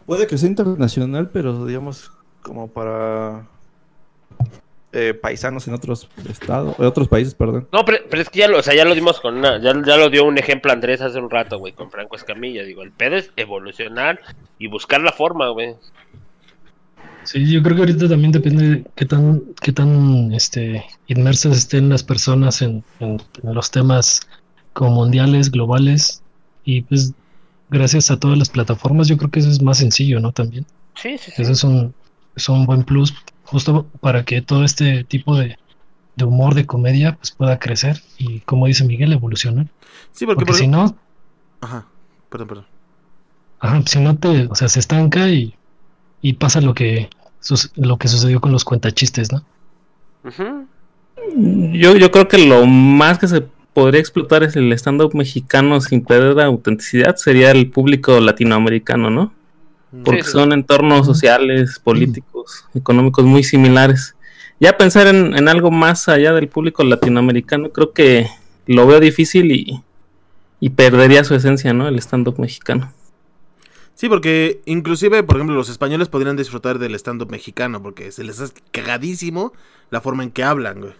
Puede que sea internacional, pero digamos como para eh, paisanos en otros estados, en otros países, perdón. No, pero, pero es que ya lo, o sea, ya lo dimos con una, ya, ya lo dio un ejemplo Andrés hace un rato, güey, con Franco Escamilla. Digo, el pedo es evolucionar y buscar la forma, güey. Sí, yo creo que ahorita también depende de qué tan, qué tan este, inmersas estén las personas en, en- en los temas como mundiales, globales, y pues gracias a todas las plataformas yo creo que eso es más sencillo, ¿no? También. Sí, sí, sí. Eso es un, es un buen plus justo para que todo este tipo de, de humor, de comedia, pues pueda crecer y, como dice Miguel, evolucionar. Sí, porque, Porque por si no, Ajá, perdón, perdón. ajá, si no te, o sea, se estanca y, y pasa lo que, lo que sucedió con los cuentachistes, ¿no? Yo, yo creo que lo más que se podría explotar es el stand-up mexicano sin perder la autenticidad, sería el público latinoamericano, ¿no? Porque Sí, sí. son entornos sociales, políticos, económicos muy similares. Ya pensar en, en algo más allá del público latinoamericano, creo que lo veo difícil y, y perdería su esencia, ¿no? El stand-up mexicano. Sí, porque inclusive, por ejemplo, los españoles podrían disfrutar del stand-up mexicano, porque se les hace cagadísimo la forma en que hablan, güey.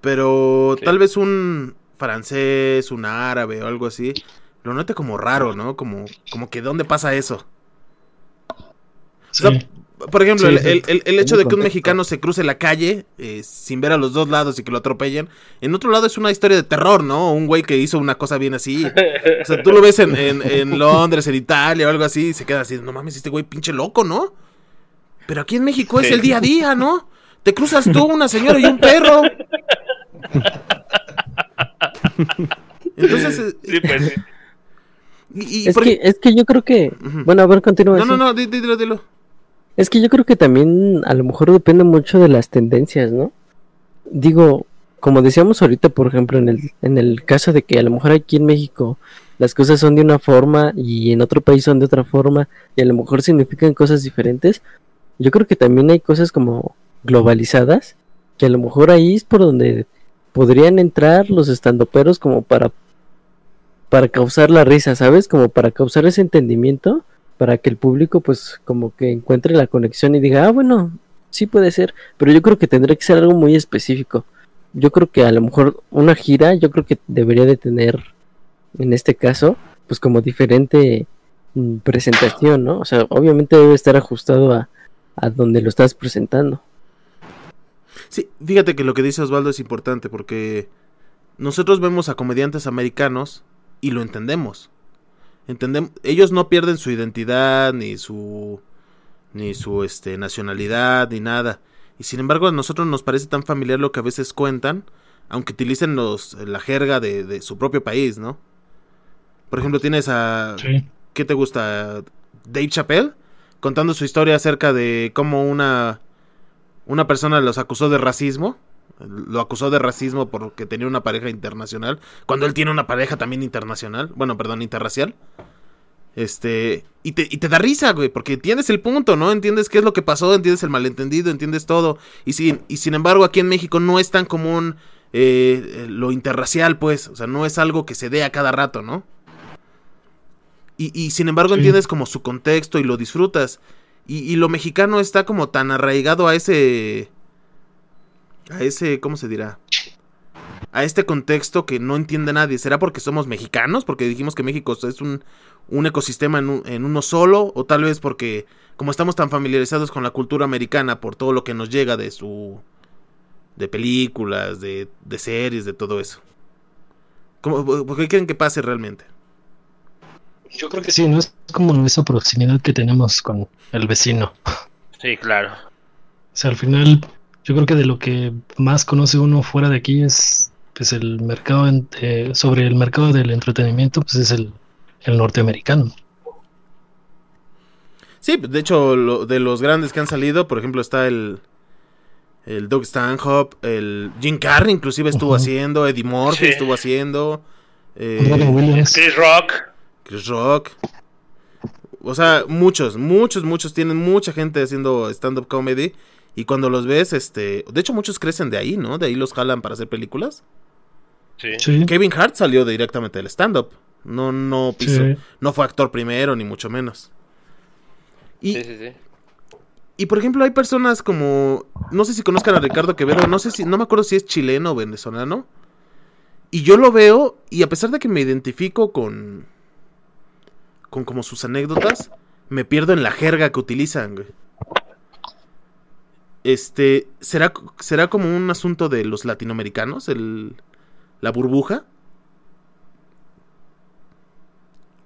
Pero Sí. tal vez un francés, un árabe o algo así, lo note como raro, ¿no? Como, como que ¿dónde pasa eso? Sí. O sea, por ejemplo, Sí, el, el- el- el hecho de que un mexicano se cruce la calle eh, sin ver a los dos lados y que lo atropellen, en otro lado es una historia de terror, ¿no? Un güey que hizo una cosa bien así. O sea, tú lo ves en, en- en Londres, en Italia o algo así, y se queda así, no mames, este güey pinche loco, ¿no? Pero aquí en México es el día a día, ¿no? Te cruzas tú, una señora y un perro. Entonces, eh, Sí, pues sí. y, y Es que, es que yo creo que. Bueno, a ver, continúa. No, no, no, di- di- dilo, dilo. Es que yo creo que también a lo mejor depende mucho de las tendencias, ¿no? Digo, como decíamos ahorita, por ejemplo, en el, en el caso de que a lo mejor aquí en México las cosas son de una forma y en otro país son de otra forma y a lo mejor significan cosas diferentes, yo creo que también hay cosas como globalizadas, que a lo mejor ahí es por donde podrían entrar los estandoperos como para para causar la risa, ¿sabes? Como para causar ese entendimiento, para que el público pues como que encuentre la conexión y diga, ah, bueno, sí puede ser, pero yo creo que tendría que ser algo muy específico. Yo creo que a lo mejor una gira, yo creo que debería de tener, en este caso, pues como diferente mm, presentación, ¿no? O sea, obviamente debe estar ajustado a, a donde lo estás presentando. Sí, fíjate que lo que dice Osvaldo es importante porque nosotros vemos a comediantes americanos y lo entendemos. Entendem ellos no pierden su identidad ni su ni su este nacionalidad ni nada. Y sin embargo a nosotros nos parece tan familiar lo que a veces cuentan, aunque utilicen los la jerga de, de su propio país, ¿no? Por ejemplo, tienes a Sí. ¿qué te gusta? Dave Chappelle contando su historia acerca de cómo una una persona los acusó de racismo. Lo acusó de racismo porque tenía una pareja internacional. Cuando él tiene una pareja también internacional. Bueno, perdón, interracial. Este. Y te, y te da risa, güey. Porque entiendes el punto, ¿no? Entiendes qué es lo que pasó. Entiendes el malentendido. Entiendes todo. Y sin, y sin embargo, aquí en México no es tan común eh, lo interracial, pues. O sea, no es algo que se dé a cada rato, ¿no? Y, y sin embargo, Sí. entiendes como su contexto y lo disfrutas. Y, y lo mexicano está como tan arraigado a ese. A ese. ¿Cómo se dirá? A este contexto que no entiende nadie. ¿Será porque somos mexicanos? Porque dijimos que México es un, un ecosistema en, un- en uno solo. O tal vez porque, como estamos tan familiarizados con la cultura americana, por todo lo que nos llega de su. de películas, de, de series, de todo eso. ¿Cómo, ¿Por qué creen que pase realmente? Yo creo que sí, ¿no? Es como esa proximidad que tenemos con el vecino. Sí, claro. O sea, al final, yo creo que de lo que más conoce uno fuera de aquí es pues el mercado en- eh, sobre el mercado del entretenimiento, pues es el, el norteamericano. Sí, de hecho, lo- de los grandes que han salido, por ejemplo, está el, el Doug Stanhope, el Jim Carrey inclusive estuvo haciendo, Eddie Murphy Sí. estuvo haciendo, eh. Chris Rock. Chris Rock. O sea, muchos, muchos, muchos tienen mucha gente haciendo stand-up comedy. Y cuando los ves, este. De hecho, muchos crecen de ahí, ¿no? De ahí los jalan para hacer películas. Sí. Sí, Kevin Hart salió directamente del stand-up. No, no piso, sí. no fue actor primero, ni mucho menos. Y, Sí, sí, sí. y por ejemplo, hay personas como. No sé si conozcan a Ricardo Quevedo, no sé si. No me acuerdo si es chileno o venezolano. Y yo lo veo, y a pesar de que me identifico con. con como sus anécdotas, me pierdo en la jerga que utilizan, güey. Este. ¿Será, será como un asunto de los latinoamericanos? El, la burbuja.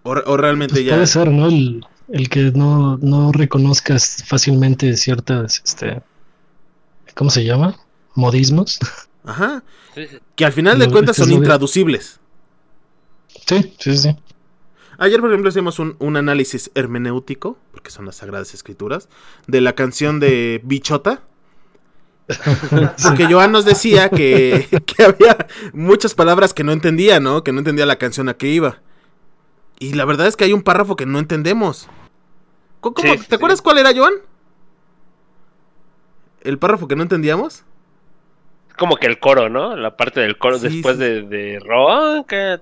O, o realmente Pues ya. puede ser, ¿no? El, el que no, no reconozcas fácilmente ciertas, este, ¿cómo se llama? Modismos. Ajá. Que al final de cuentas son intraducibles. Sí, sí, sí. Ayer, por ejemplo, hicimos un, un análisis hermenéutico, porque son las sagradas escrituras, de la canción de Bichota. Porque Joan nos decía que, que había muchas palabras que no entendía, ¿no? Que no entendía la canción a qué iba. Y la verdad es que hay un párrafo que no entendemos. ¿Cómo- cómo- Sí, ¿Te sí. acuerdas cuál era, Joan? ¿El párrafo que no entendíamos? Como que el coro, ¿no? La parte del coro Sí, después sí. de, de Ronca,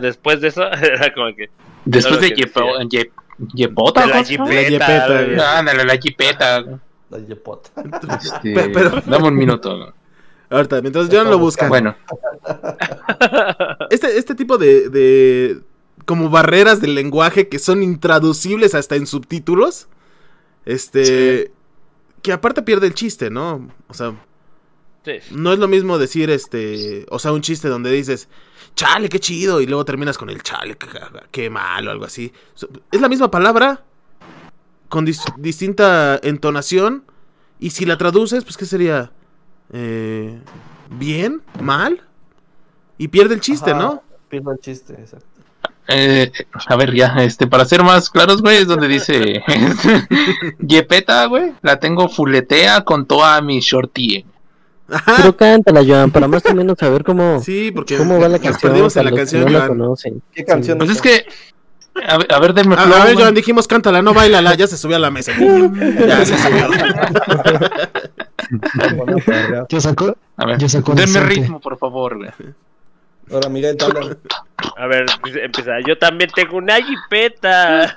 después de eso era como que Después de Yepota, la ¿cómo se llama? La güey. Ándale, la Yepota. Este, Pe- pero- Dame un minuto. Ahorita, mientras Joan lo busca. Bueno, Este, este tipo de, de como barreras del lenguaje que son intraducibles hasta en subtítulos. Este. Que aparte pierde el chiste, ¿no? O sea, Sí. no es lo mismo decir este. O sea, un chiste donde dices. Chale, qué chido. Y luego terminas con el chale, qué, qué mal o algo así. Es la misma palabra. Con dis- distinta entonación. Y si la traduces, pues, ¿qué sería? Eh, ¿Bien? ¿Mal? Y pierde el chiste, Ajá, ¿no? Pierdo el chiste, exacto. eh, a ver, ya, este, para ser más claros, güey, es donde dice Yepeta, güey, la tengo fuletea con toda mi shorty. Ajá. Pero cántala, Joan, para más o menos saber cómo, Sí, porque cómo va la canción. perdimos en la canción, no la Joan. conocen. ¿Qué canción? Pues es que A ver, a ver, denme A, flow, a ver. Joan, dijimos cántala, no bailala, ya se subió a la mesa. Ya se subió. Ya sacó, A ver, ya sacó denme decente. ritmo, por favor, güey. Ahora, te hablan. A ver, empieza. Yo también tengo una jipeta.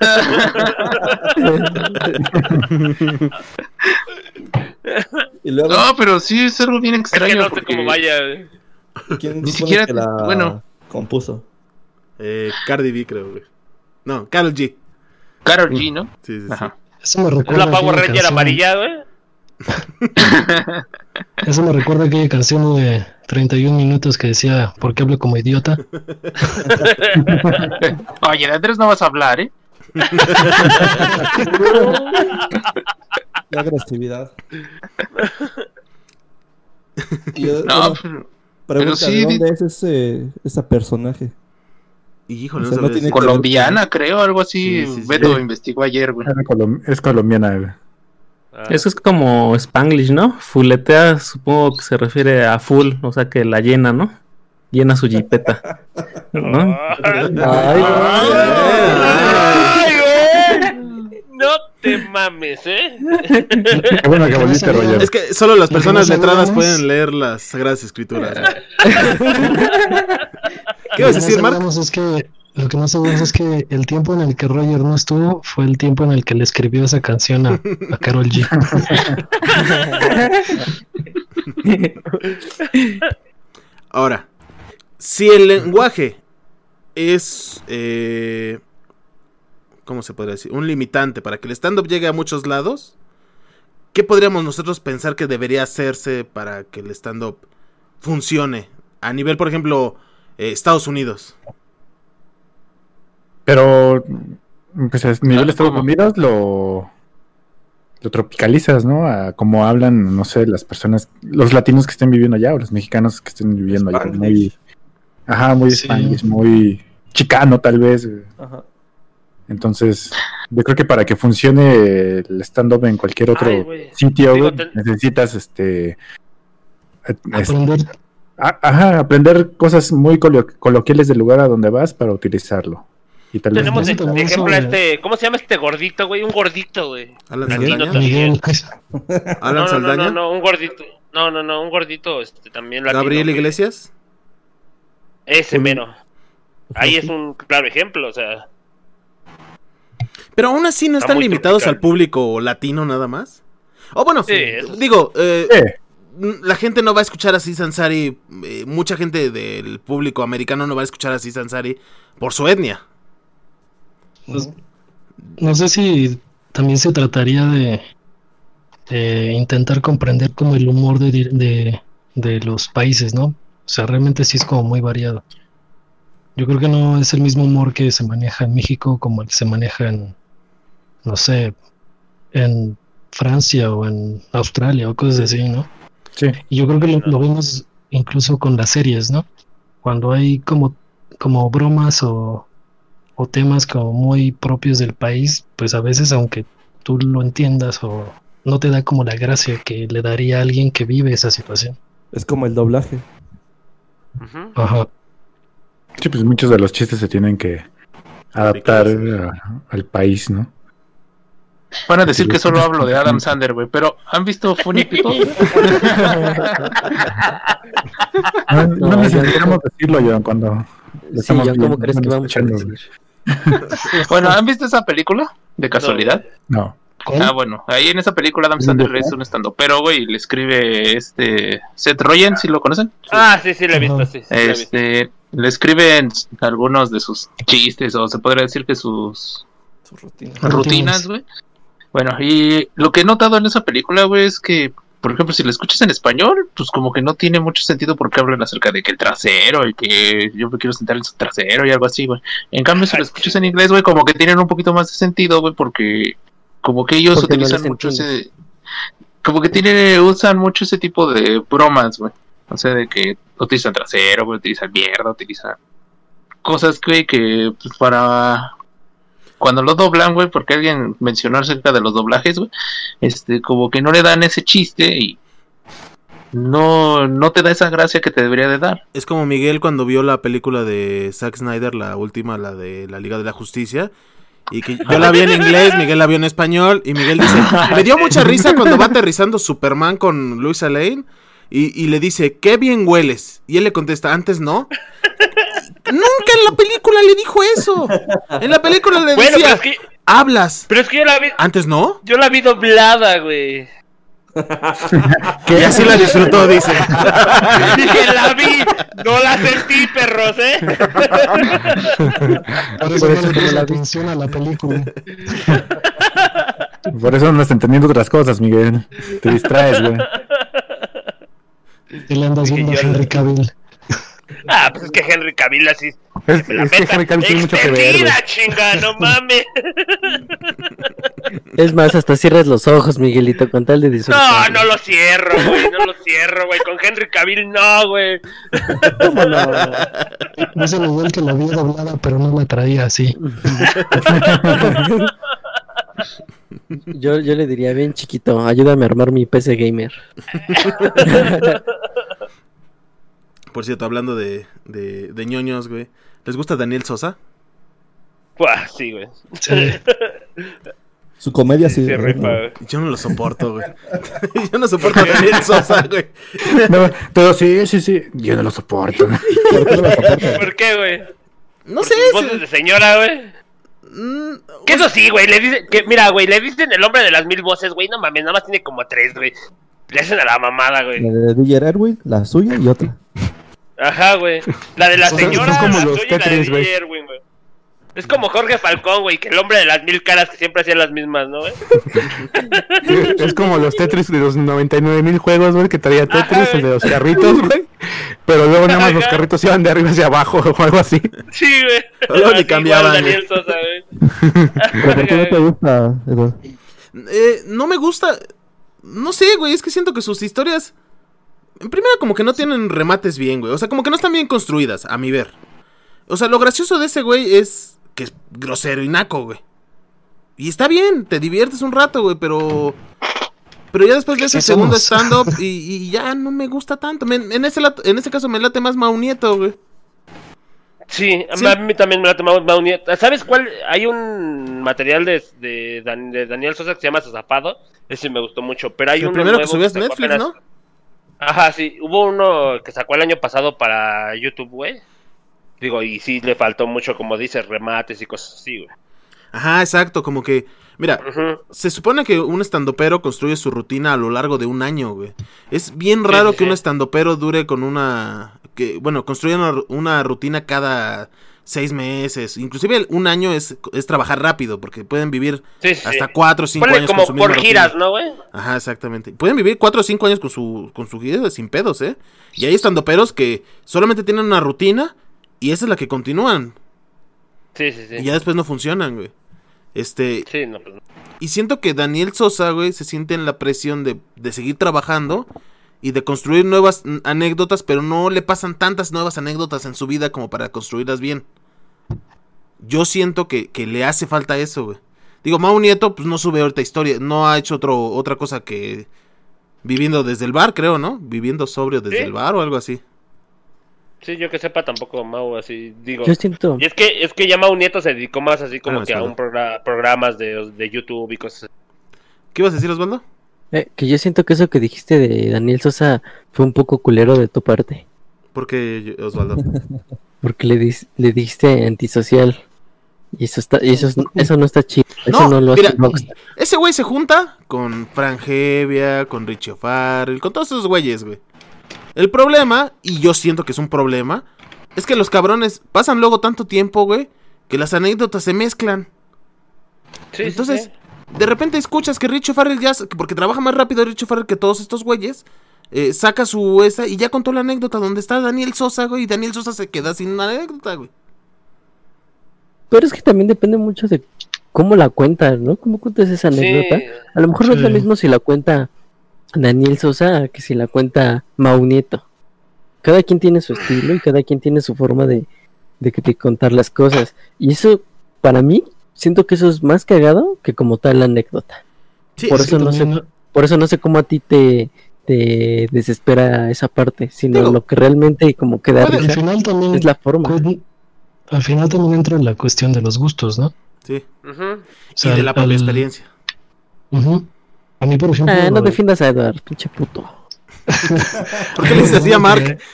Y luego, No, pero sí es algo bien Es extraño. que no sé porque- cómo vaya. ¿quién ni siquiera- que la bueno. compuso? Eh, Cardi B, creo, güey. No, Carol G. Karol G, ¿no? Sí, sí, sí. Ajá. Eso me Es recuerda la Power aquella Ranger canción- amarilla, güey. Eso me recuerda a aquella canción de 31 minutos que decía, ¿por qué hablo como idiota? Oye, de Andrés no vas a hablar, ¿eh? La agresividad. Yo- No, bueno, pero- sí, ¿de di- dónde es ese, ese personaje? Y híjole, O no sea, no tiene colombiana, creo, algo así. Sí, sí, sí. Beto Sí. investigó ayer, güey. Es colombiana, güey. Ah, Eso es como Spanglish, ¿no? Fuletea, supongo que se refiere a full, o sea que la llena, ¿no? Llena su jipeta. ¿no? Ay, Ay. Te mames, ¿eh? Qué bueno que volviste, Roger. Es que solo las personas letradas pueden leer las sagradas escrituras. ¿Qué Lo vas a que decir, es que lo que no sabemos es que el tiempo en el que Roger no estuvo fue el tiempo en el que le escribió esa canción a, a Carol G. Ahora, si el lenguaje es, eh, ¿cómo se podría decir? Un limitante para que el stand-up llegue a muchos lados, ¿qué podríamos nosotros pensar que debería hacerse para que el stand-up funcione? A nivel, por ejemplo, eh, Estados Unidos. Pero, pues a nivel de Estados. Unidos lo, lo tropicalizas, ¿no? A cómo hablan, no sé, las personas, los latinos que estén viviendo allá o los mexicanos que estén viviendo allá. Muy, ajá, muy Sí. Spanglish, muy chicano tal vez. Ajá. Entonces, yo creo que para que funcione el stand-up en cualquier otro Ay, sitio, Digo, güey, ten- necesitas este... es- Aprender, a- Ajá, aprender cosas muy colo- coloquiales del lugar a donde vas para utilizarlo. Y tal vez Tenemos de, de ejemplo a este. ¿Cómo se llama este gordito, güey? Un gordito, güey. Alan Saldaña. Alan No, no, no, un gordito. No, no, no, un gordito este, también latino. Gabriel. Iglesias. Ese mero. Ahí es un claro ejemplo, o sea. Pero aún así no Está están limitados tropical. al público latino nada más. O bueno, Sí, eso sí. digo, eh, Eh, la gente no va a escuchar a Sis Ansari, eh, mucha gente del público americano no va a escuchar a Sis Ansari por su etnia. Pues, no sé si también se trataría de, de intentar comprender como el humor de, de, de los países, ¿no? O sea, realmente sí es como muy variado. Yo creo que no es el mismo humor que se maneja en México como el que se maneja en, no sé, en Francia o en Australia o cosas así, ¿no? sí. Y yo creo que lo, lo vemos incluso con las series, ¿no? Cuando hay como, como bromas o, o temas como muy propios del país, pues a veces aunque tú lo entiendas o no te da como la gracia que le daría a alguien que vive esa situación. Es como el doblaje. Ajá. Sí, pues muchos de los chistes se tienen que adaptar a- al país, ¿no? Van a decir que solo hablo de Adam Sandler, güey. Pero, ¿han visto Funny People? No, No, necesitamos decirlo, John, cuando lo Sí, estamos ya, ¿cómo crees que bueno, vamos a decir? bueno, ¿han visto esa película? De casualidad. No. Ah, bueno, ahí en esa película Adam Sandler es un estando pero, güey, le escribe este Seth Rogen, ¿sí lo conocen? Ah, sí, sí, lo he visto, sí. visto. Este, le escriben algunos de sus chistes, o se podría decir que sus Su rutina. Rutinas. rutinas, güey. Bueno, y lo que he notado en esa película, güey, es que, por ejemplo, si la escuchas en español, pues como que no tiene mucho sentido porque hablan acerca de que el trasero y que yo me quiero sentar en su trasero y algo así, güey. En cambio, si lo escuchas en inglés, güey, como que tienen un poquito más de sentido, güey, porque como que ellos Porque utilizan mucho ese... Como que tienen, usan mucho ese tipo de bromas, güey. O sea, de que utilizan trasero, güey, utilizan mierda, utilizan cosas, güey, que pues, para cuando lo doblan, güey, porque alguien mencionó acerca de los doblajes, güey, este, como que no le dan ese chiste y no, no te da esa gracia que te debería de dar. Es como Miguel cuando vio la película de Zack Snyder, la última, la de la Liga de la Justicia. Y que yo la vi en inglés, Miguel la vio en español. Y Miguel dice: Me dio mucha risa cuando va aterrizando Superman con Luisa Lane. Y, y le dice: Qué bien hueles. Y él le contesta: Antes no. Nunca en la película le dijo eso. En la película le Bueno, pero decía: es que, Hablas. pero es que yo la vi, Antes no. yo la vi doblada, güey. Y así la disfrutó, dice. Dije, la vi, no la sentí, perros, ¿eh? Por eso Por no le la vi. atención a la película. Por eso no estás entendiendo otras cosas, Miguel. Te distraes, güey. Y le andas viendo a Henry Cavill. Ah, pues es que Henry Cavill así. Es, me que Henry Cavill tiene mucho que ver, güey. chinga, no mames. Es más, hasta cierras los ojos, Miguelito, con tal de No, disfrutar. no lo cierro, güey, no lo cierro, güey. Con Henry Cavill no, güey. ¿Cómo no? No es el nivel que la vi doblada, pero no la traía así. Yo, yo le diría, bien chiquito, ayúdame a armar mi PC gamer. Por cierto, hablando de, de, de ñoños, güey. ¿Les gusta Daniel Sosa? Buah, sí, güey. Sí. Su comedia sí. Sí, ¿no? rifa, güey. Yo no lo soporto, güey. Yo no soporto a Daniel Sosa, güey. No, pero sí, sí, sí. Yo no lo soporto. ¿Por qué no lo soporta? ¿Por qué, güey? No ¿Por sé. voces de señora, güey. Mm, Que eso sí, güey, le dicen, que, mira, güey, le dicen el hombre de las mil voces, güey, no mames, nada más tiene como tres, güey. Le hacen a la mamada, güey. La de DJ Erwin, la suya y otra. Ajá, güey. La de la señora, son como la los Tetris, güey. Es como Jorge Falcón, güey, que el hombre de las mil caras que siempre hacía las mismas, ¿no, güey? Es como los Tetris de los 99 mil juegos, güey, que traía Tetris, Ajá, el de los carritos, güey. Pero luego nada más los carritos iban de arriba hacia abajo o algo así. Sí, güey. Luego ni Así cambiaban, igual Daniel Sosa, ¿Pero por qué no te gusta, Eduardo? Eh, no me gusta. No sé, güey. Es que siento que sus historias. En primera, como que no tienen remates bien, güey. O sea, como que no están bien construidas, a mi ver. O sea, lo gracioso de ese güey es que es grosero y naco, güey. Y está bien, te diviertes un rato, güey, pero. Pero ya después ves el segundo stand-up y, y ya no me gusta tanto. Me- en, ese lat- en ese caso me late más Mau Nieto, güey. Sí, a Sí. a mí también me la tomamos Mau Nieto. ¿Sabes cuál? Hay un material de, de, Dan- de Daniel Sosa que se llama Zapado. Ese me gustó mucho. Pero hay El uno primero que nuevo subías sacó Netflix, apenas- ¿no? Ajá, sí. Hubo uno que sacó el año pasado para YouTube, güey. Digo, y sí le faltó mucho, como dices, remates y cosas así, güey. Ajá, exacto, como que. Mira. Se supone que un estandopero construye su rutina a lo largo de un año, güey. Es bien raro sí, que un sí. estandopero dure con una... que Bueno, construye una, una rutina cada seis meses. Inclusive un año es, es trabajar rápido, porque pueden vivir Sí, sí. hasta cuatro o cinco Ponle años como con su por giras, ¿no, güey? Ajá, exactamente. Pueden vivir cuatro o cinco años con su, con su gira sin pedos, ¿eh? Y hay estandoperos que solamente tienen una rutina y esa es la que continúan. Sí, sí, sí. Y ya después no funcionan, güey. Este, Sí, no, pues, y siento que Daniel Sosa, güey, se siente en la presión de, de seguir trabajando y de construir nuevas anécdotas, pero no le pasan tantas nuevas anécdotas en su vida como para construirlas bien. Yo siento que, que le hace falta eso, güey. Digo, Mau Nieto, pues no sube ahorita historia, no ha hecho otro, otra cosa que viviendo desde el bar, creo, ¿no? Viviendo sobrio desde Sí. el bar o algo así. sí, yo que sepa tampoco Mau así, digo. Yo siento, Y es que, es que ya Mau Nieto se dedicó más así como Ah, que a un progra- programas de, de YouTube y cosas así. ¿Qué ibas a decir, Osvaldo? eh, que yo siento que eso que dijiste de Daniel Sosa fue un poco culero de tu parte. Porque Osvaldo. Porque le, dis- le dijiste antisocial. Y eso está, y eso, es- eso no está chido. Eso No, no, lo mira, hace Rockstar. Ese güey se junta con Fran Hevia, con Richie O'Farrell, con todos esos güeyes, güey. El problema, y yo siento que es un problema, es que los cabrones pasan luego tanto tiempo, güey, que las anécdotas se mezclan. Sí, sí, Entonces, sí. de repente escuchas que Richie O'Farrell ya, porque trabaja más rápido Richie O'Farrell que todos estos güeyes, eh, saca su esa y ya contó la anécdota donde está Daniel Sosa, güey, y Daniel Sosa se queda sin una anécdota, güey. Pero es que también depende mucho de cómo la cuentas, ¿no? ¿Cómo cuentas esa anécdota? Sí. A lo mejor no es lo mismo si la cuenta Daniel Sosa que si la cuenta Mau Nieto. Cada quien tiene su estilo y cada quien tiene su forma de, de, de contar las cosas. Y eso, para mí, siento que eso es más cagado que como tal la anécdota. Sí, Por es eso no sé, por eso no sé cómo a ti te, te desespera esa parte, sino Digo, lo que realmente como que da puede- Al final también, es la forma. cu- al final también entra la cuestión de los gustos, ¿no? Sí. Ujú. O sea, y de la propia al- experiencia. Ujú. A mí, por ejemplo, Ah, no defiendas a Edward, pinche puto. ¿Por qué le dices así a Mark?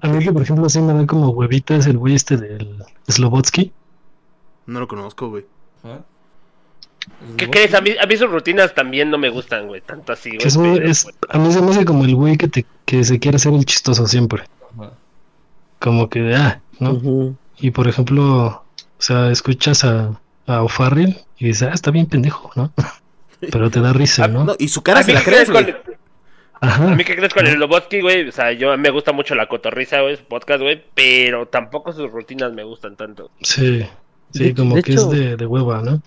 A mí que, por ejemplo, sí me da como huevitas el güey este del Slobotsky. No lo conozco, güey. Ajá. ¿Qué crees? A mí, a mí sus rutinas también no me gustan, güey. Tanto así, güey. Que es, un- pero, es- pues, a mí se me hace como el güey que, te, que se quiere hacer el chistoso siempre. Ajá. Como que, ah, ¿no? Ujú. Y por ejemplo, o sea, escuchas a, a O'Farrill y dices, ah, está bien pendejo, ¿no? Pero te da risa, Ah, ¿no? No, y su cara ¿A se la crees, güey. con- Ajá. A mí que crees con el Lobotsky, güey, o sea, yo me gusta mucho la cotorriza, güey, su podcast, güey, pero tampoco sus rutinas me gustan tanto. Sí, sí, De- como de que hecho- es de, de hueva, ¿no?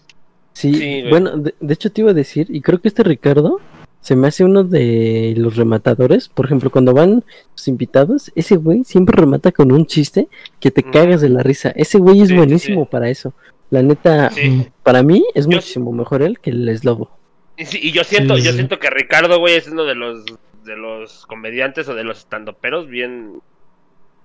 Sí, Sí, bueno, de, de hecho te iba a decir, y creo que este Ricardo se me hace uno de los rematadores. Por ejemplo, cuando van los invitados, ese güey siempre remata con un chiste que te Mm. cagas de la risa. Ese güey es Sí, buenísimo sí. para eso. La neta, Sí. para mí es Yo- muchísimo mejor él que el Slobo. Y, sí, y yo siento, Sí, yo siento que Ricardo, güey, es uno de los de los comediantes o de los estandoperos bien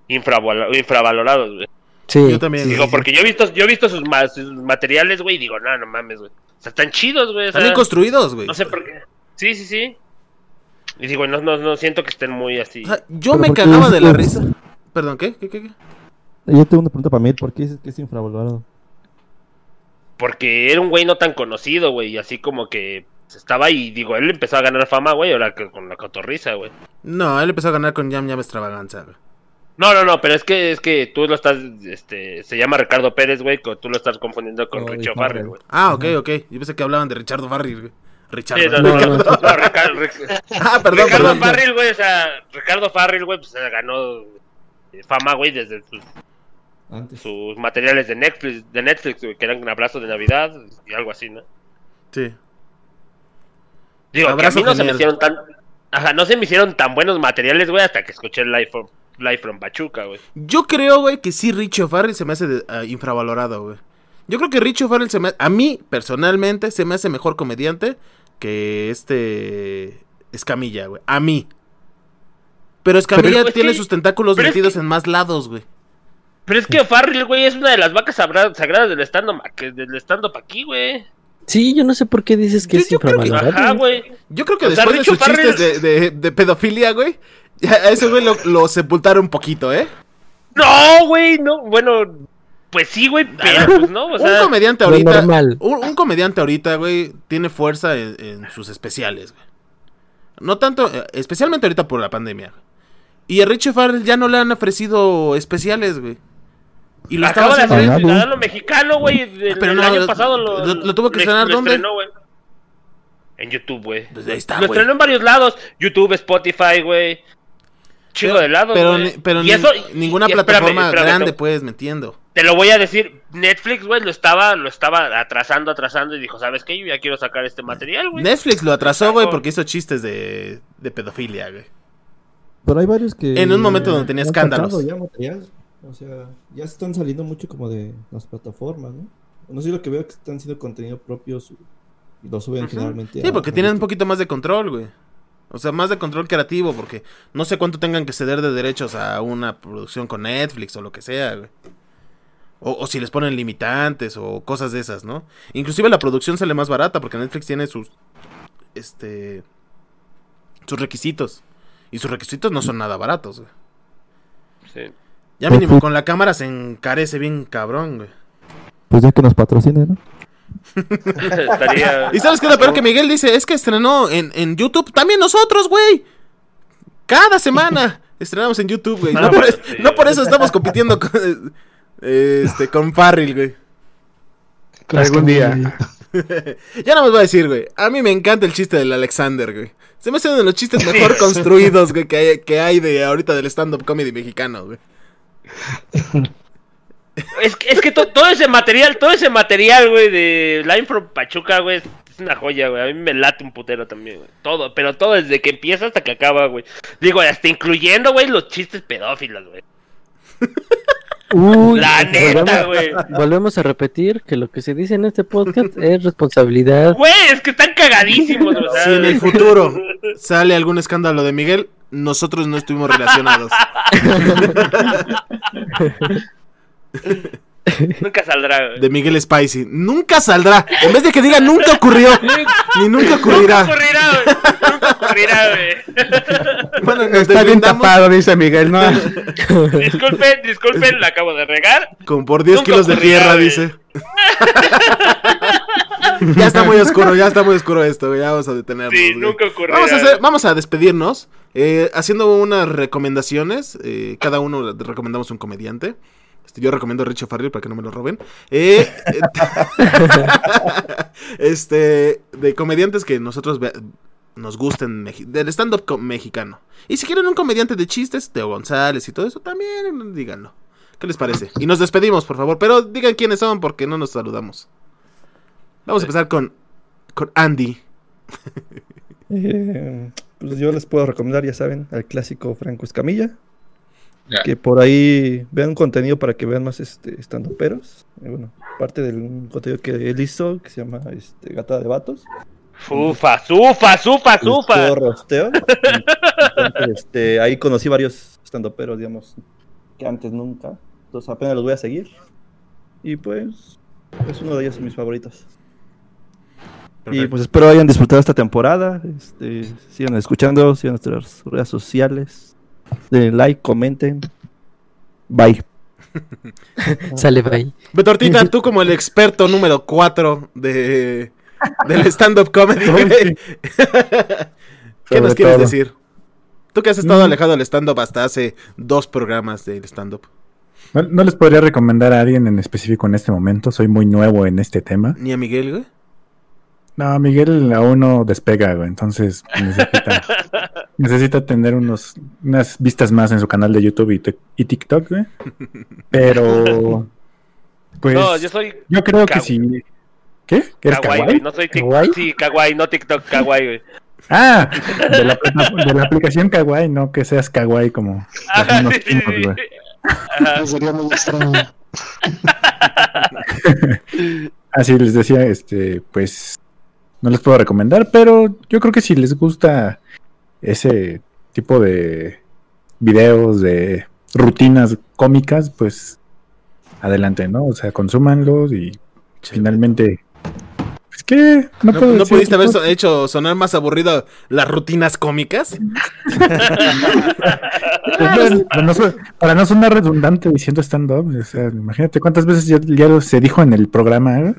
infravalorados, güey. Sí, Yo también. Digo, porque yo he visto, yo he visto sus, ma- sus materiales, güey, y digo, no, no mames, güey. O sea, están chidos, güey. o Están sea, bien construidos, güey. no sé por qué. Sí, sí, sí. Y digo, no, no, no siento que estén muy así. O sea, yo Pero me ¿por qué cagaba de la risa. Perdón, ¿qué? ¿Qué, qué, qué? Yo tengo una pregunta para mí. ¿Por qué dices que es infravalorado? Porque era un güey no tan conocido, güey, y así como que estaba y digo, él empezó a ganar fama, güey, ahora que con la cotorriza, güey. No, él empezó a ganar con Yam Yam Extravaganza, güey. No, no, no, pero es que es que tú lo estás, este, se llama Ricardo Pérez, güey, que tú lo estás confundiendo con No, Richo. Farrell, güey. Ah, ok, ok. Yo pensé que hablaban de Richardo Farrell, güey. Richardo. Sí, no, No, no, no. no, no, Ricardo, Ric- Ah, perdón, Ricardo perdón. Farrell, güey, o sea, Ricardo Farrell, güey, pues se ganó eh, fama, güey, desde sus, Antes. sus materiales de Netflix, de Netflix, güey, que eran un abrazo de Navidad y algo así, ¿no? Sí. Digo, Abrazo que a mí no se me hicieron tan, ajá, no se me hicieron tan buenos materiales, güey, hasta que escuché el from, Live from Pachuca, güey. Yo creo, güey, que sí Richo Farrell se me hace de- ah, infravalorado, güey. Yo creo que Richo Farrell se me... A mí, personalmente, se me hace mejor comediante que este... Escamilla, güey. A mí. Pero Escamilla Pero es tiene que- sus tentáculos es metidos que- en más lados, güey. Pero es que Farrell, güey, es una de las vacas sagradas del stand-up del stand aquí, güey. sí, yo no sé por qué dices que Yo- es yo creo que- infravalorado. Ajá, güey. Yo creo que O sea, después de sus chistes de, Farrell- de- de pedofilia, güey, a ese güey lo, lo sepultaron un poquito, ¿eh? No, güey, no, bueno, pues sí, güey, pero pues no, o un sea, comediante lo ahorita... normal. Un, un comediante ahorita, güey, tiene fuerza en, en sus especiales, güey. No tanto, eh, especialmente ahorita por la pandemia. güey. Y a Richie Farrell ya no le han ofrecido especiales, güey. Y lo estaba acaba de haciendo. hacer el ciudadano mexicano, güey, el, pero el no, año lo- pasado lo, lo- lo tuvo que estrenar, ¿dónde? estrenó, güey. En YouTube, güey. Pues ahí está, Lo güey. estrenó en varios lados, YouTube, Spotify, güey. Chico Pero- de lados, Pero, ni- pero Y ni- eso- ninguna y espérame, plataforma espérame, grande, no. pues, me entiendo. Te lo voy a decir, Netflix, güey, lo estaba, lo estaba atrasando, atrasando y dijo, ¿sabes qué? Yo ya quiero sacar este material, güey. Netflix lo atrasó, güey, porque hizo chistes de, de pedofilia, güey. Pero hay varios que. En un momento donde tenía escándalos. ya material. O sea, ya están saliendo mucho como de las plataformas, ¿no? No sé lo que veo que están haciendo contenido propio su- y lo suben Ujú. generalmente. Sí, porque tienen un poquito más de control, güey. O sea, más de control creativo, porque no sé cuánto tengan que ceder de derechos a una producción con Netflix o lo que sea, güey. O, o si les ponen limitantes o cosas de esas, ¿no? Inclusive la producción sale más barata porque Netflix tiene sus, este, sus requisitos. Y sus requisitos no son nada baratos, güey. Sí. Ya mínimo con la cámara se encarece bien cabrón, güey. Pues ya que nos patrocinen, ¿no? Estaría... ¿Y sabes qué es lo peor que Miguel dice? Es que estrenó en, en YouTube. También nosotros, güey. Cada semana estrenamos en YouTube, güey. No, Ah, por, bueno, es- sí. no por eso estamos compitiendo con, eh, este, con Farrell, güey. Algún día. ya no me voy a decir, güey. A mí me encanta el chiste del Alexander, güey. Se me hace uno de los chistes mejor construidos, güey, que hay, que hay de ahorita del stand-up comedy mexicano, güey. Es, que- es que to- todo ese material, todo ese material, güey, de Line from Pachuca, güey, es una joya, güey. A mí me late un putero también, güey. Todo, pero todo desde que empieza hasta que acaba, güey. Digo, hasta incluyendo, güey, los chistes pedófilos, güey. Uy, La neta, volvemos, güey. volvemos a repetir que lo que se dice en este podcast es responsabilidad. Güey, es que están cagadísimos. o sea, Si en el futuro sale algún escándalo de Miguel, nosotros no estuvimos relacionados. Nunca saldrá, güey. De Miguel Spicy. Nunca saldrá. En vez de que diga nunca ocurrió, ni nunca Nunca ocurrirá. ocurrirá, güey. Nunca ocurrirá, güey. Bueno, Está bien tapado, dice Miguel, ¿no? Disculpen, disculpen, la acabo de regar. Como por 10 Nunca kilos de ocurrirá, tierra, güey. dice. ya está muy oscuro, ya está muy oscuro esto, güey, ya vamos a detenernos. Sí, güey. nunca ocurrirá. Vamos a, hacer- vamos a despedirnos eh, haciendo unas recomendaciones. eh, cada uno le recomendamos un comediante. Este, yo recomiendo a Richie Farrell para que no me lo roben. Eh, este, de comediantes que nosotros nos gusten del stand-up mexicano. Y si quieren un comediante de chistes, Teo González y todo eso, también díganlo. ¿Qué les parece? Y nos despedimos, por favor. Pero digan quiénes son porque no nos saludamos. Vamos a empezar con, con Andy. Eh, pues yo les puedo recomendar, ya saben, al clásico Franco Escamilla. Que por ahí vean contenido para que vean más este estando peros. bueno, parte del contenido que él hizo, que se llama este, Gata de Vatos. Fufa, sufa, sufa, sufa. Rosteo. Entonces, este, ahí conocí varios estandoperos, digamos, que antes nunca. Entonces apenas los voy a seguir. Y pues es uno de ellos mis favoritos. Y pues espero hayan disfrutado esta temporada. Este, sigan escuchando, sigan nuestras redes sociales. Denle like, comenten. Bye. Sale bye. Betortita, tú como el experto número 4 de, del stand-up comedy, ¿qué nos quieres todo. decir? Tú que has estado Mm. alejado del stand-up hasta hace dos programas del stand-up. No, no les podría recomendar a alguien en específico en este momento. Soy muy nuevo en este tema. Ni a Miguel, güey. No, Miguel aún no despega, güey. Entonces necesita, necesita tener unos, unas vistas más en su canal de YouTube y, y TikTok, güey. Pero, pues, no, yo, yo soy creo que sí. ¿Qué? ¿Eres kawaii, kawaii? güey. No soy ¿Kawaii? TikTok. Sí, kawaii, no TikTok, kawaii, güey. Ah, de la, plata- de la aplicación Kawaii, no que seas Kawaii como Ajá, mismos sí, sí, tiempos, sí. güey. Ajá. Sería muy extraño. Así les decía, este, pues no les puedo recomendar, pero yo creo que si les gusta ese tipo de videos, de rutinas cómicas, pues adelante, ¿no? O sea, consúmanlos y finalmente, pues qué, no, ¿No, puedo no pudiste haber cosa. so- hecho sonar más aburrido las rutinas cómicas? Pues, para, no, para no sonar redundante diciendo stand-up, o sea, imagínate cuántas veces ya, ya se dijo en el programa, ¿eh?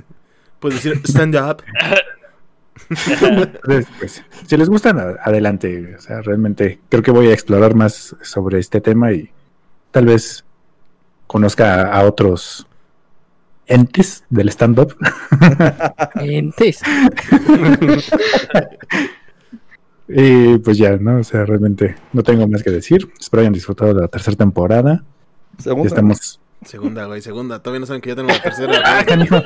Puedes decir stand-up. Entonces, pues, si les gustan, adelante. O sea, realmente creo que voy a explorar más sobre este tema y tal vez conozca a, a otros entes del stand-up. Entes. y pues ya, ¿no? O sea, realmente no tengo más que decir. Espero hayan disfrutado de la tercera temporada. Estamos. Segunda, güey, segunda. Todavía no saben que ya tengo la tercera. Ah, canijo.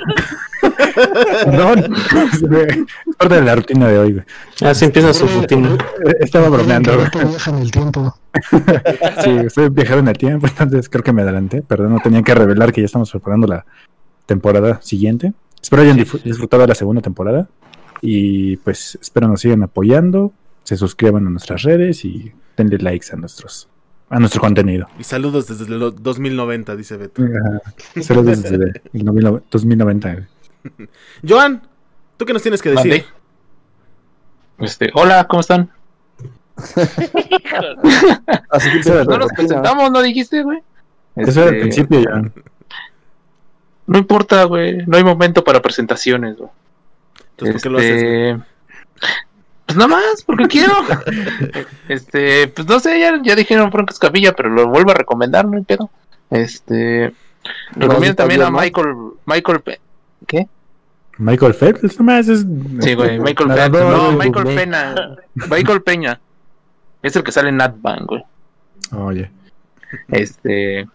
Perdón. Es parte de la rutina de hoy. güey. Así empieza su rutina. Estaba bromeando. güey. En el tiempo. Sí, soy viajero en el tiempo, entonces creo que me adelanté. Perdón, no tenía que revelar que ya estamos preparando la temporada siguiente. Espero hayan disfrutado de la segunda temporada. Y pues espero nos sigan apoyando. Se suscriban a nuestras redes y denle likes a nuestros a nuestro contenido. Y saludos desde el 2090, dice Beto. Ajá. Saludos desde el 2090. Joan, ¿tú qué nos tienes que decir? Este, hola, ¿cómo están? Así que No nos presentamos, ¿no dijiste, güey? Eso era al Este, principio ya. No importa, güey. No hay momento para presentaciones, güey. Entonces, ¿por qué lo haces? güey? Este, Pues nada más, porque quiero. este, pues no sé, ya, ya dijeron Franco Escamilla, pero lo vuelvo a recomendar, no hay pedo. Este, recomiendo también a. Michael, Michael, Pe- ¿qué? Michael Phelps, nomás es. Sí, güey, Michael Phelps. No. Michael Peña. Michael Peña. Es el que sale en Natban, güey. Oye. Este,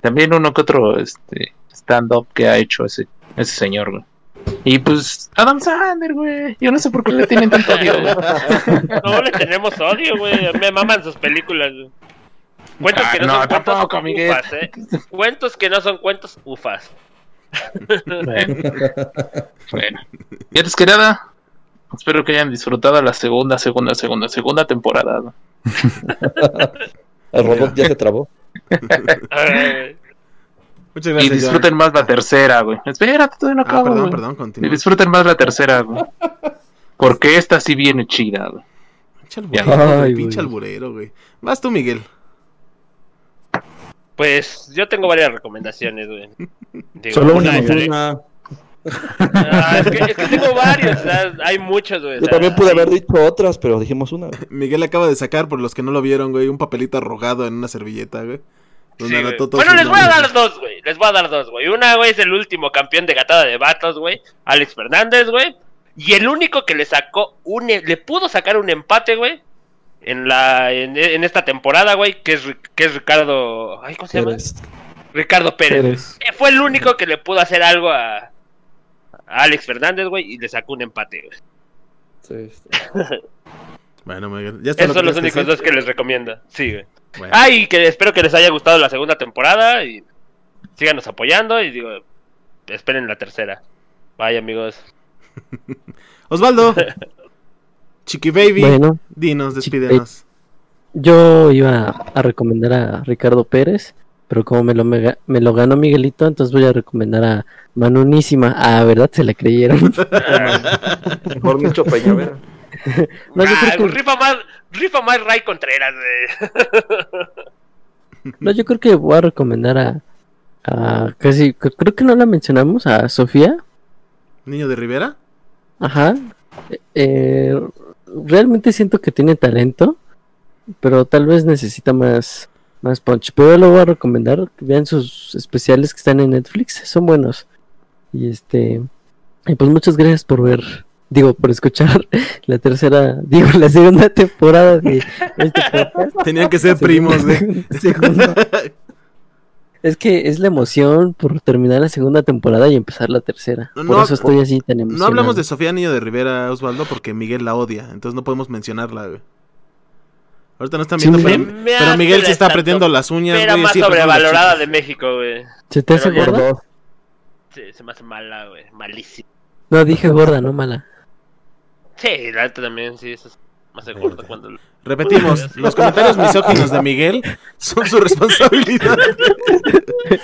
también uno que otro, este, stand-up que ha hecho ese, ese señor, güey. Y pues, Adam Sandler, güey. Yo no sé por qué le tienen tanto odio, güey. No le tenemos odio, güey. Me maman sus películas. güey. Cuentos que no, Ah, no, son cuentos Miguel. ufas, ¿eh? Cuentos que no son cuentos ufas. Bueno, bueno. Y antes que nada, espero que hayan disfrutado la segunda, segunda, segunda, segunda temporada. ¿no? El robot ya se trabó. Muchas Y disfruten más la tercera, güey. Espérate, todavía no Ah, acabo, perdón, güey. perdón, Y continúa. disfruten más la tercera, güey. Porque esta sí viene chida, güey. Pinche alburero, güey, Ay, pinche güey. alburero, güey. Vas tú, Miguel. Pues yo tengo varias recomendaciones, güey. Digo, Solo una una, Ah, es, que, es que tengo varios, sea, hay muchos, güey. Yo también pude haber dicho otras, pero dijimos una. Miguel acaba de sacar, por los que no lo vieron, güey, un papelito arrogado en una servilleta, güey. Sí, Bueno, les voy a dar dos, güey. Les voy a dar dos, güey. Una, güey, es el último campeón de gatada de vatos, güey. Alex Fernández, güey. Y el único que le sacó un... e- Le pudo sacar un empate, güey. En la... En, en esta temporada, güey. Que es, que es Ricardo... Ay, ¿cómo se llama? Ricardo Pérez. Pérez. Eh, Fue el único que le pudo hacer algo a... a Alex Fernández, güey. Y le sacó un empate, güey. sí, sí. Bueno, Miguel, ya está. Esos son los únicos dos que les recomiendo. Sí, güey. Bueno. Ah, y que espero que les haya gustado la segunda temporada y síganos apoyando y digo, esperen la tercera. Bye amigos. Osvaldo. Chiqui Baby. Bueno, Dinos, despídenos. yo iba a recomendar a Ricardo Pérez, pero como me lo, mega- me lo ganó Miguelito, entonces voy a recomendar a Manunísima. Ah, ¿verdad? Se la creyeron. Mejor Nicho Peñavera. No, yo Ah, creo que, rifa más, rifa más Ray Contreras, no, yo creo que voy a recomendar a, a casi, cre- creo que no la mencionamos, a Sofía. Niño de Rivera. Ajá. Eh, realmente siento que tiene talento, pero tal vez necesita más, más punch. Pero yo lo voy a recomendar. que Vean sus especiales que están en Netflix, son buenos. Y este, y pues muchas gracias por ver, digo, por escuchar la tercera, digo, la segunda temporada de este podcast. Tenían que ser primos, güey. Segunda. Es que es la emoción por terminar la segunda temporada y empezar la tercera. No, por no, eso estoy así tan emocionado. No hablamos de Sofía Niño de Rivera, Osvaldo, porque Miguel la odia. Entonces no podemos mencionarla, güey. Ahorita no están Sí, viendo, me- pero, Miguel se está apretando las uñas, Era más sí, sobrevalorada de México, güey. ¿Se te hace gorda? Sí, se me hace mala, güey. Malísimo. No, dije gorda, no mala. Sí, la neta también, sí, eso es más de gordo cuando... Repetimos, los comentarios misóginos de Miguel son su responsabilidad.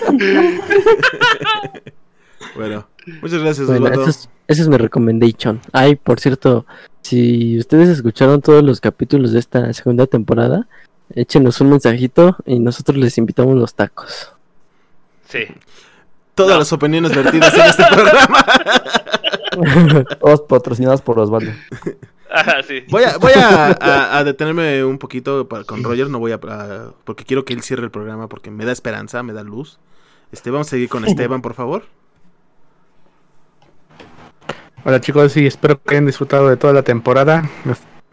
bueno, muchas gracias, Bueno, Osvaldo. eso es, es mi recommendation. Ay, por cierto, si ustedes escucharon todos los capítulos de esta segunda temporada, échenos un mensajito y nosotros les invitamos los tacos. Sí. Todas No. las opiniones vertidas en este programa. Todos patrocinados por Osvaldo. Ajá, sí. Voy a, voy a, a- a detenerme un poquito para- con Roger, no voy a, a- porque quiero que él cierre el programa porque me da esperanza, me da luz. Este, vamos a seguir con Esteban, por favor. Hola chicos, sí, espero que hayan disfrutado de toda la temporada.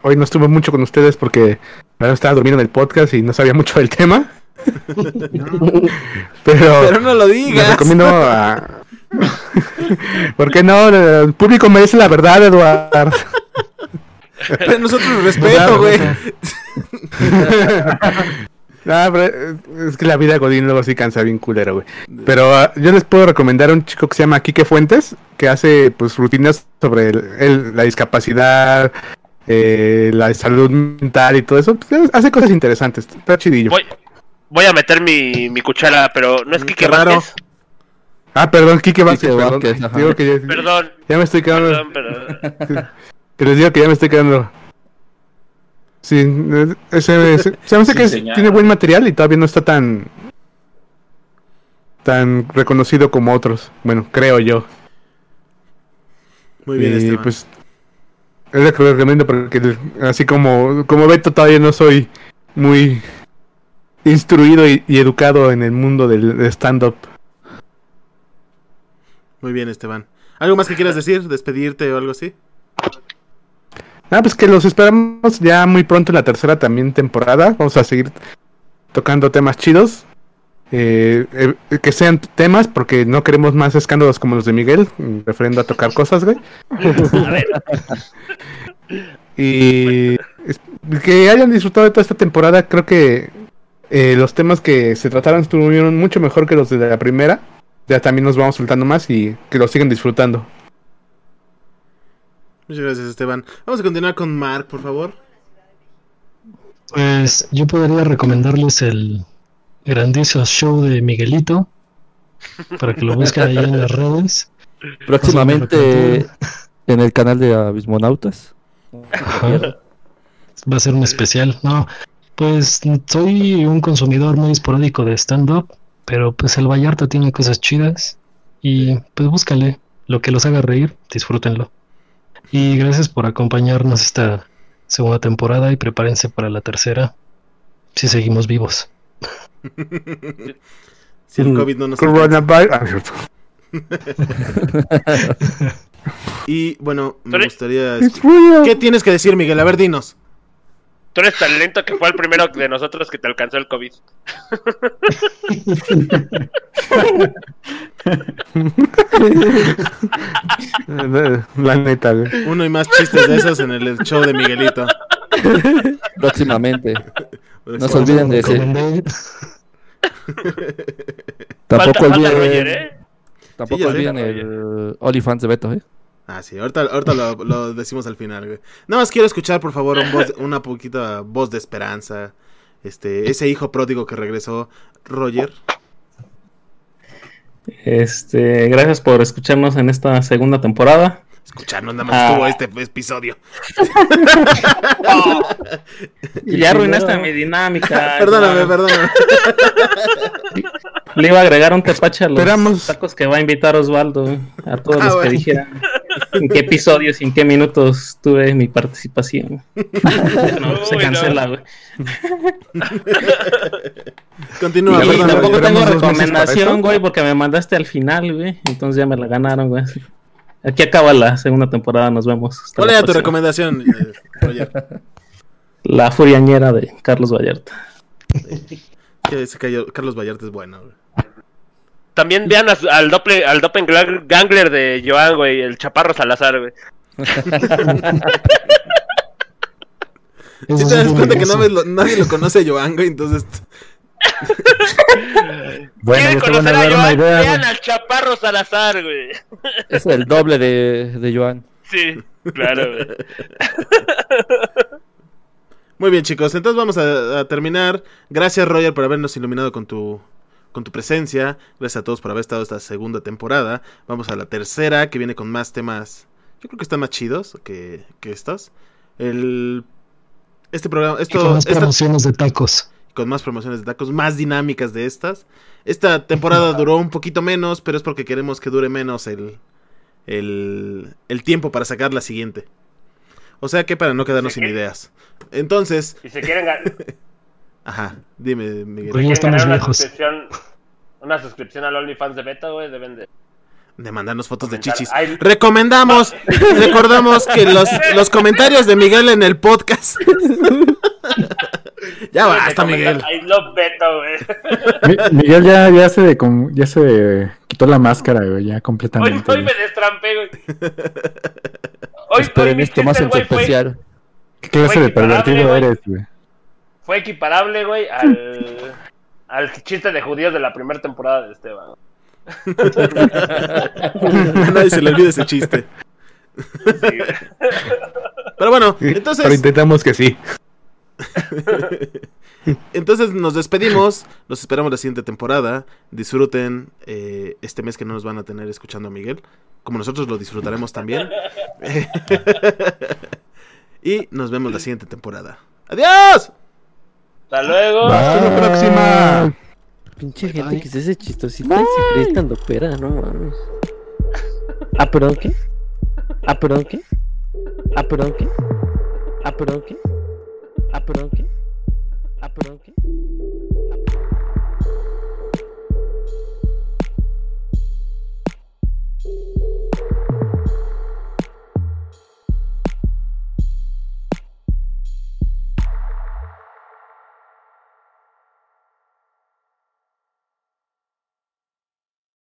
Hoy no estuve mucho con ustedes porque verdad, estaba durmiendo en el podcast y no sabía mucho del tema. Pero, Pero no lo les digas. recomiendo a... ¿Por qué no? El público merece la verdad, Eduardo. Pero nosotros respeto, güey. Eh, es que la vida de Godín luego sí cansa bien culero, güey. Pero ah, yo les puedo recomendar a un chico que se llama Quique Fuentes, que hace pues rutinas sobre el- el- la discapacidad, eh, la salud mental y todo eso. Pues, hace cosas interesantes, está chidillo. Voy, voy a meter mi, mi cuchara, pero no es Mm, que qué raro. Ah, perdón, Quique Vázquez, perdón. Vázquez. Digo que ya, Perdón, ya me estoy quedando, perdón, pero... que les digo que ya me estoy quedando. Sí, ese, ese- se me hace Sí, que es- tiene buen material y todavía no está tan tan reconocido como otros. Bueno, creo yo. Muy bien, y Esteban. pues es lo que lo recomiendo porque así como como Beto todavía no soy muy instruido y, y educado en el mundo del stand up. Muy bien, Esteban. ¿Algo más que quieras decir? ¿Despedirte o algo así? Ah, pues que los esperamos ya muy pronto en la tercera también temporada. Vamos a seguir tocando temas chidos. Eh, eh, que sean temas porque no queremos más escándalos como los de Miguel, referiendo a tocar cosas, güey. A ver, Y es- que hayan disfrutado de toda esta temporada, creo que eh, los temas que se trataron estuvieron mucho mejor que los de la primera. Ya también nos vamos soltando más y que lo sigan disfrutando. Muchas gracias, Esteban. Vamos a continuar con Mark, por favor. Pues yo podría recomendarles el grandioso show de Miguelito para que lo busquen ahí en las redes. Próximamente en el canal de Abismonautas. Ajá. Va a ser un especial. No, pues soy un consumidor muy esporádico de stand-up, pero pues el Vallarta tiene cosas chidas y pues búscale lo que los haga reír, disfrútenlo. Y gracias por acompañarnos esta segunda temporada y prepárense para la tercera si seguimos vivos. Si el COVID no nos Coronavirus. Ah. Y bueno, me gustaría. ¿Qué tienes que decir, Miguel? A ver, dinos. Tú eres tan lento que fue el primero de nosotros que te alcanzó el COVID. La neta, güey. Uno y más chistes de esos en el show de Miguelito. Próximamente. No se olviden de ese. Tampoco olviden, ¿eh? tampoco olviden el OnlyFans de Beto, ¿eh? Ah, sí, ahorita, ahorita lo, decimos al final, güey. Nada más quiero escuchar, por favor, una poquita voz de esperanza. Este, ese hijo pródigo que regresó, Roger. Este, gracias por escucharnos en esta segunda temporada. Escucharnos, nada más Ah. estuvo este episodio. Y ya arruinaste mi dinámica. Perdóname, perdóname. Le iba a agregar un tepache a los Esperamos. tacos que va a invitar Osvaldo. A todos Ah, los bueno. que dijeran en qué episodios y en qué minutos tuve mi participación. No, se cancela, no. güey. Continúa, Y tampoco tengo recomendación, güey, porque me mandaste al final, güey. Entonces ya me la ganaron, güey. Aquí acaba la segunda temporada, nos vemos. Hasta ¿Cuál era tu recomendación, eh, Roger? La furiañera de Carlos Vallarta. Que se cayó. Carlos Vallarta es bueno, güey. También vean al, doble, al doppelganger de Joan, güey, el chaparro Salazar, güey. Si sí te das cuenta que no lo- nadie lo conoce a Joan, güey, entonces. Bueno, ¿Quieren ya te van conocer a a Joan? idea. Vean al chaparro Salazar, güey. Es el doble de, de Joan. Sí, claro, güey. Muy bien, chicos, entonces vamos a, a terminar. Gracias, Roger, por habernos iluminado con tu con tu presencia. Gracias a todos por haber estado esta segunda temporada. Vamos a la tercera, que viene con más temas. Yo creo que están más chidos que, que estos. El este programa, Y esto, con más esta- promociones de tacos. Con más promociones de tacos, más dinámicas de estas. Esta temporada duró un poquito menos, pero es porque queremos que dure menos el, el, el tiempo para sacar la siguiente. O sea que para no quedarnos sin ideas. Entonces, Y si quieren, ga- ajá, dime, Miguel. Oye, quieren estamos ganar una viejos. suscripción, una suscripción al OnlyFans de Beta, güey, deben de De mandarnos fotos de chichis. Ay, Recomendamos, recordamos que los, los comentarios de Miguel en el podcast. ya de basta, Miguel. I love güey. Mi- Miguel ya, ya se com- ya se quitó la máscara, güey, ya Hoy, completamente. hoy me destrampé, güey. Hoy, Esperen hoy esto más en especial. ¿Qué clase de pervertido eres, güey? fue equiparable, güey, al, al chiste de judíos de la primera temporada de Esteban. A nadie se le olvide ese chiste. Sí. Pero bueno, Pero entonces, intentamos que sí. entonces nos despedimos. Los esperamos la siguiente temporada. Disfruten eh, este mes que no nos van a tener escuchando a Miguel. Como nosotros lo disfrutaremos también. y nos vemos la siguiente temporada. ¡Adiós! Hasta luego. Hasta la próxima. Pinche gente que se hace chistosita y se cree estando pera, no mames. Ah, perdón, ¿qué? Ah, perdón, ¿qué? Ah, perdón, ¿qué? Ah, perdón, ¿qué? Ah, perdón, ¿qué? Ah, perdón, ¿qué?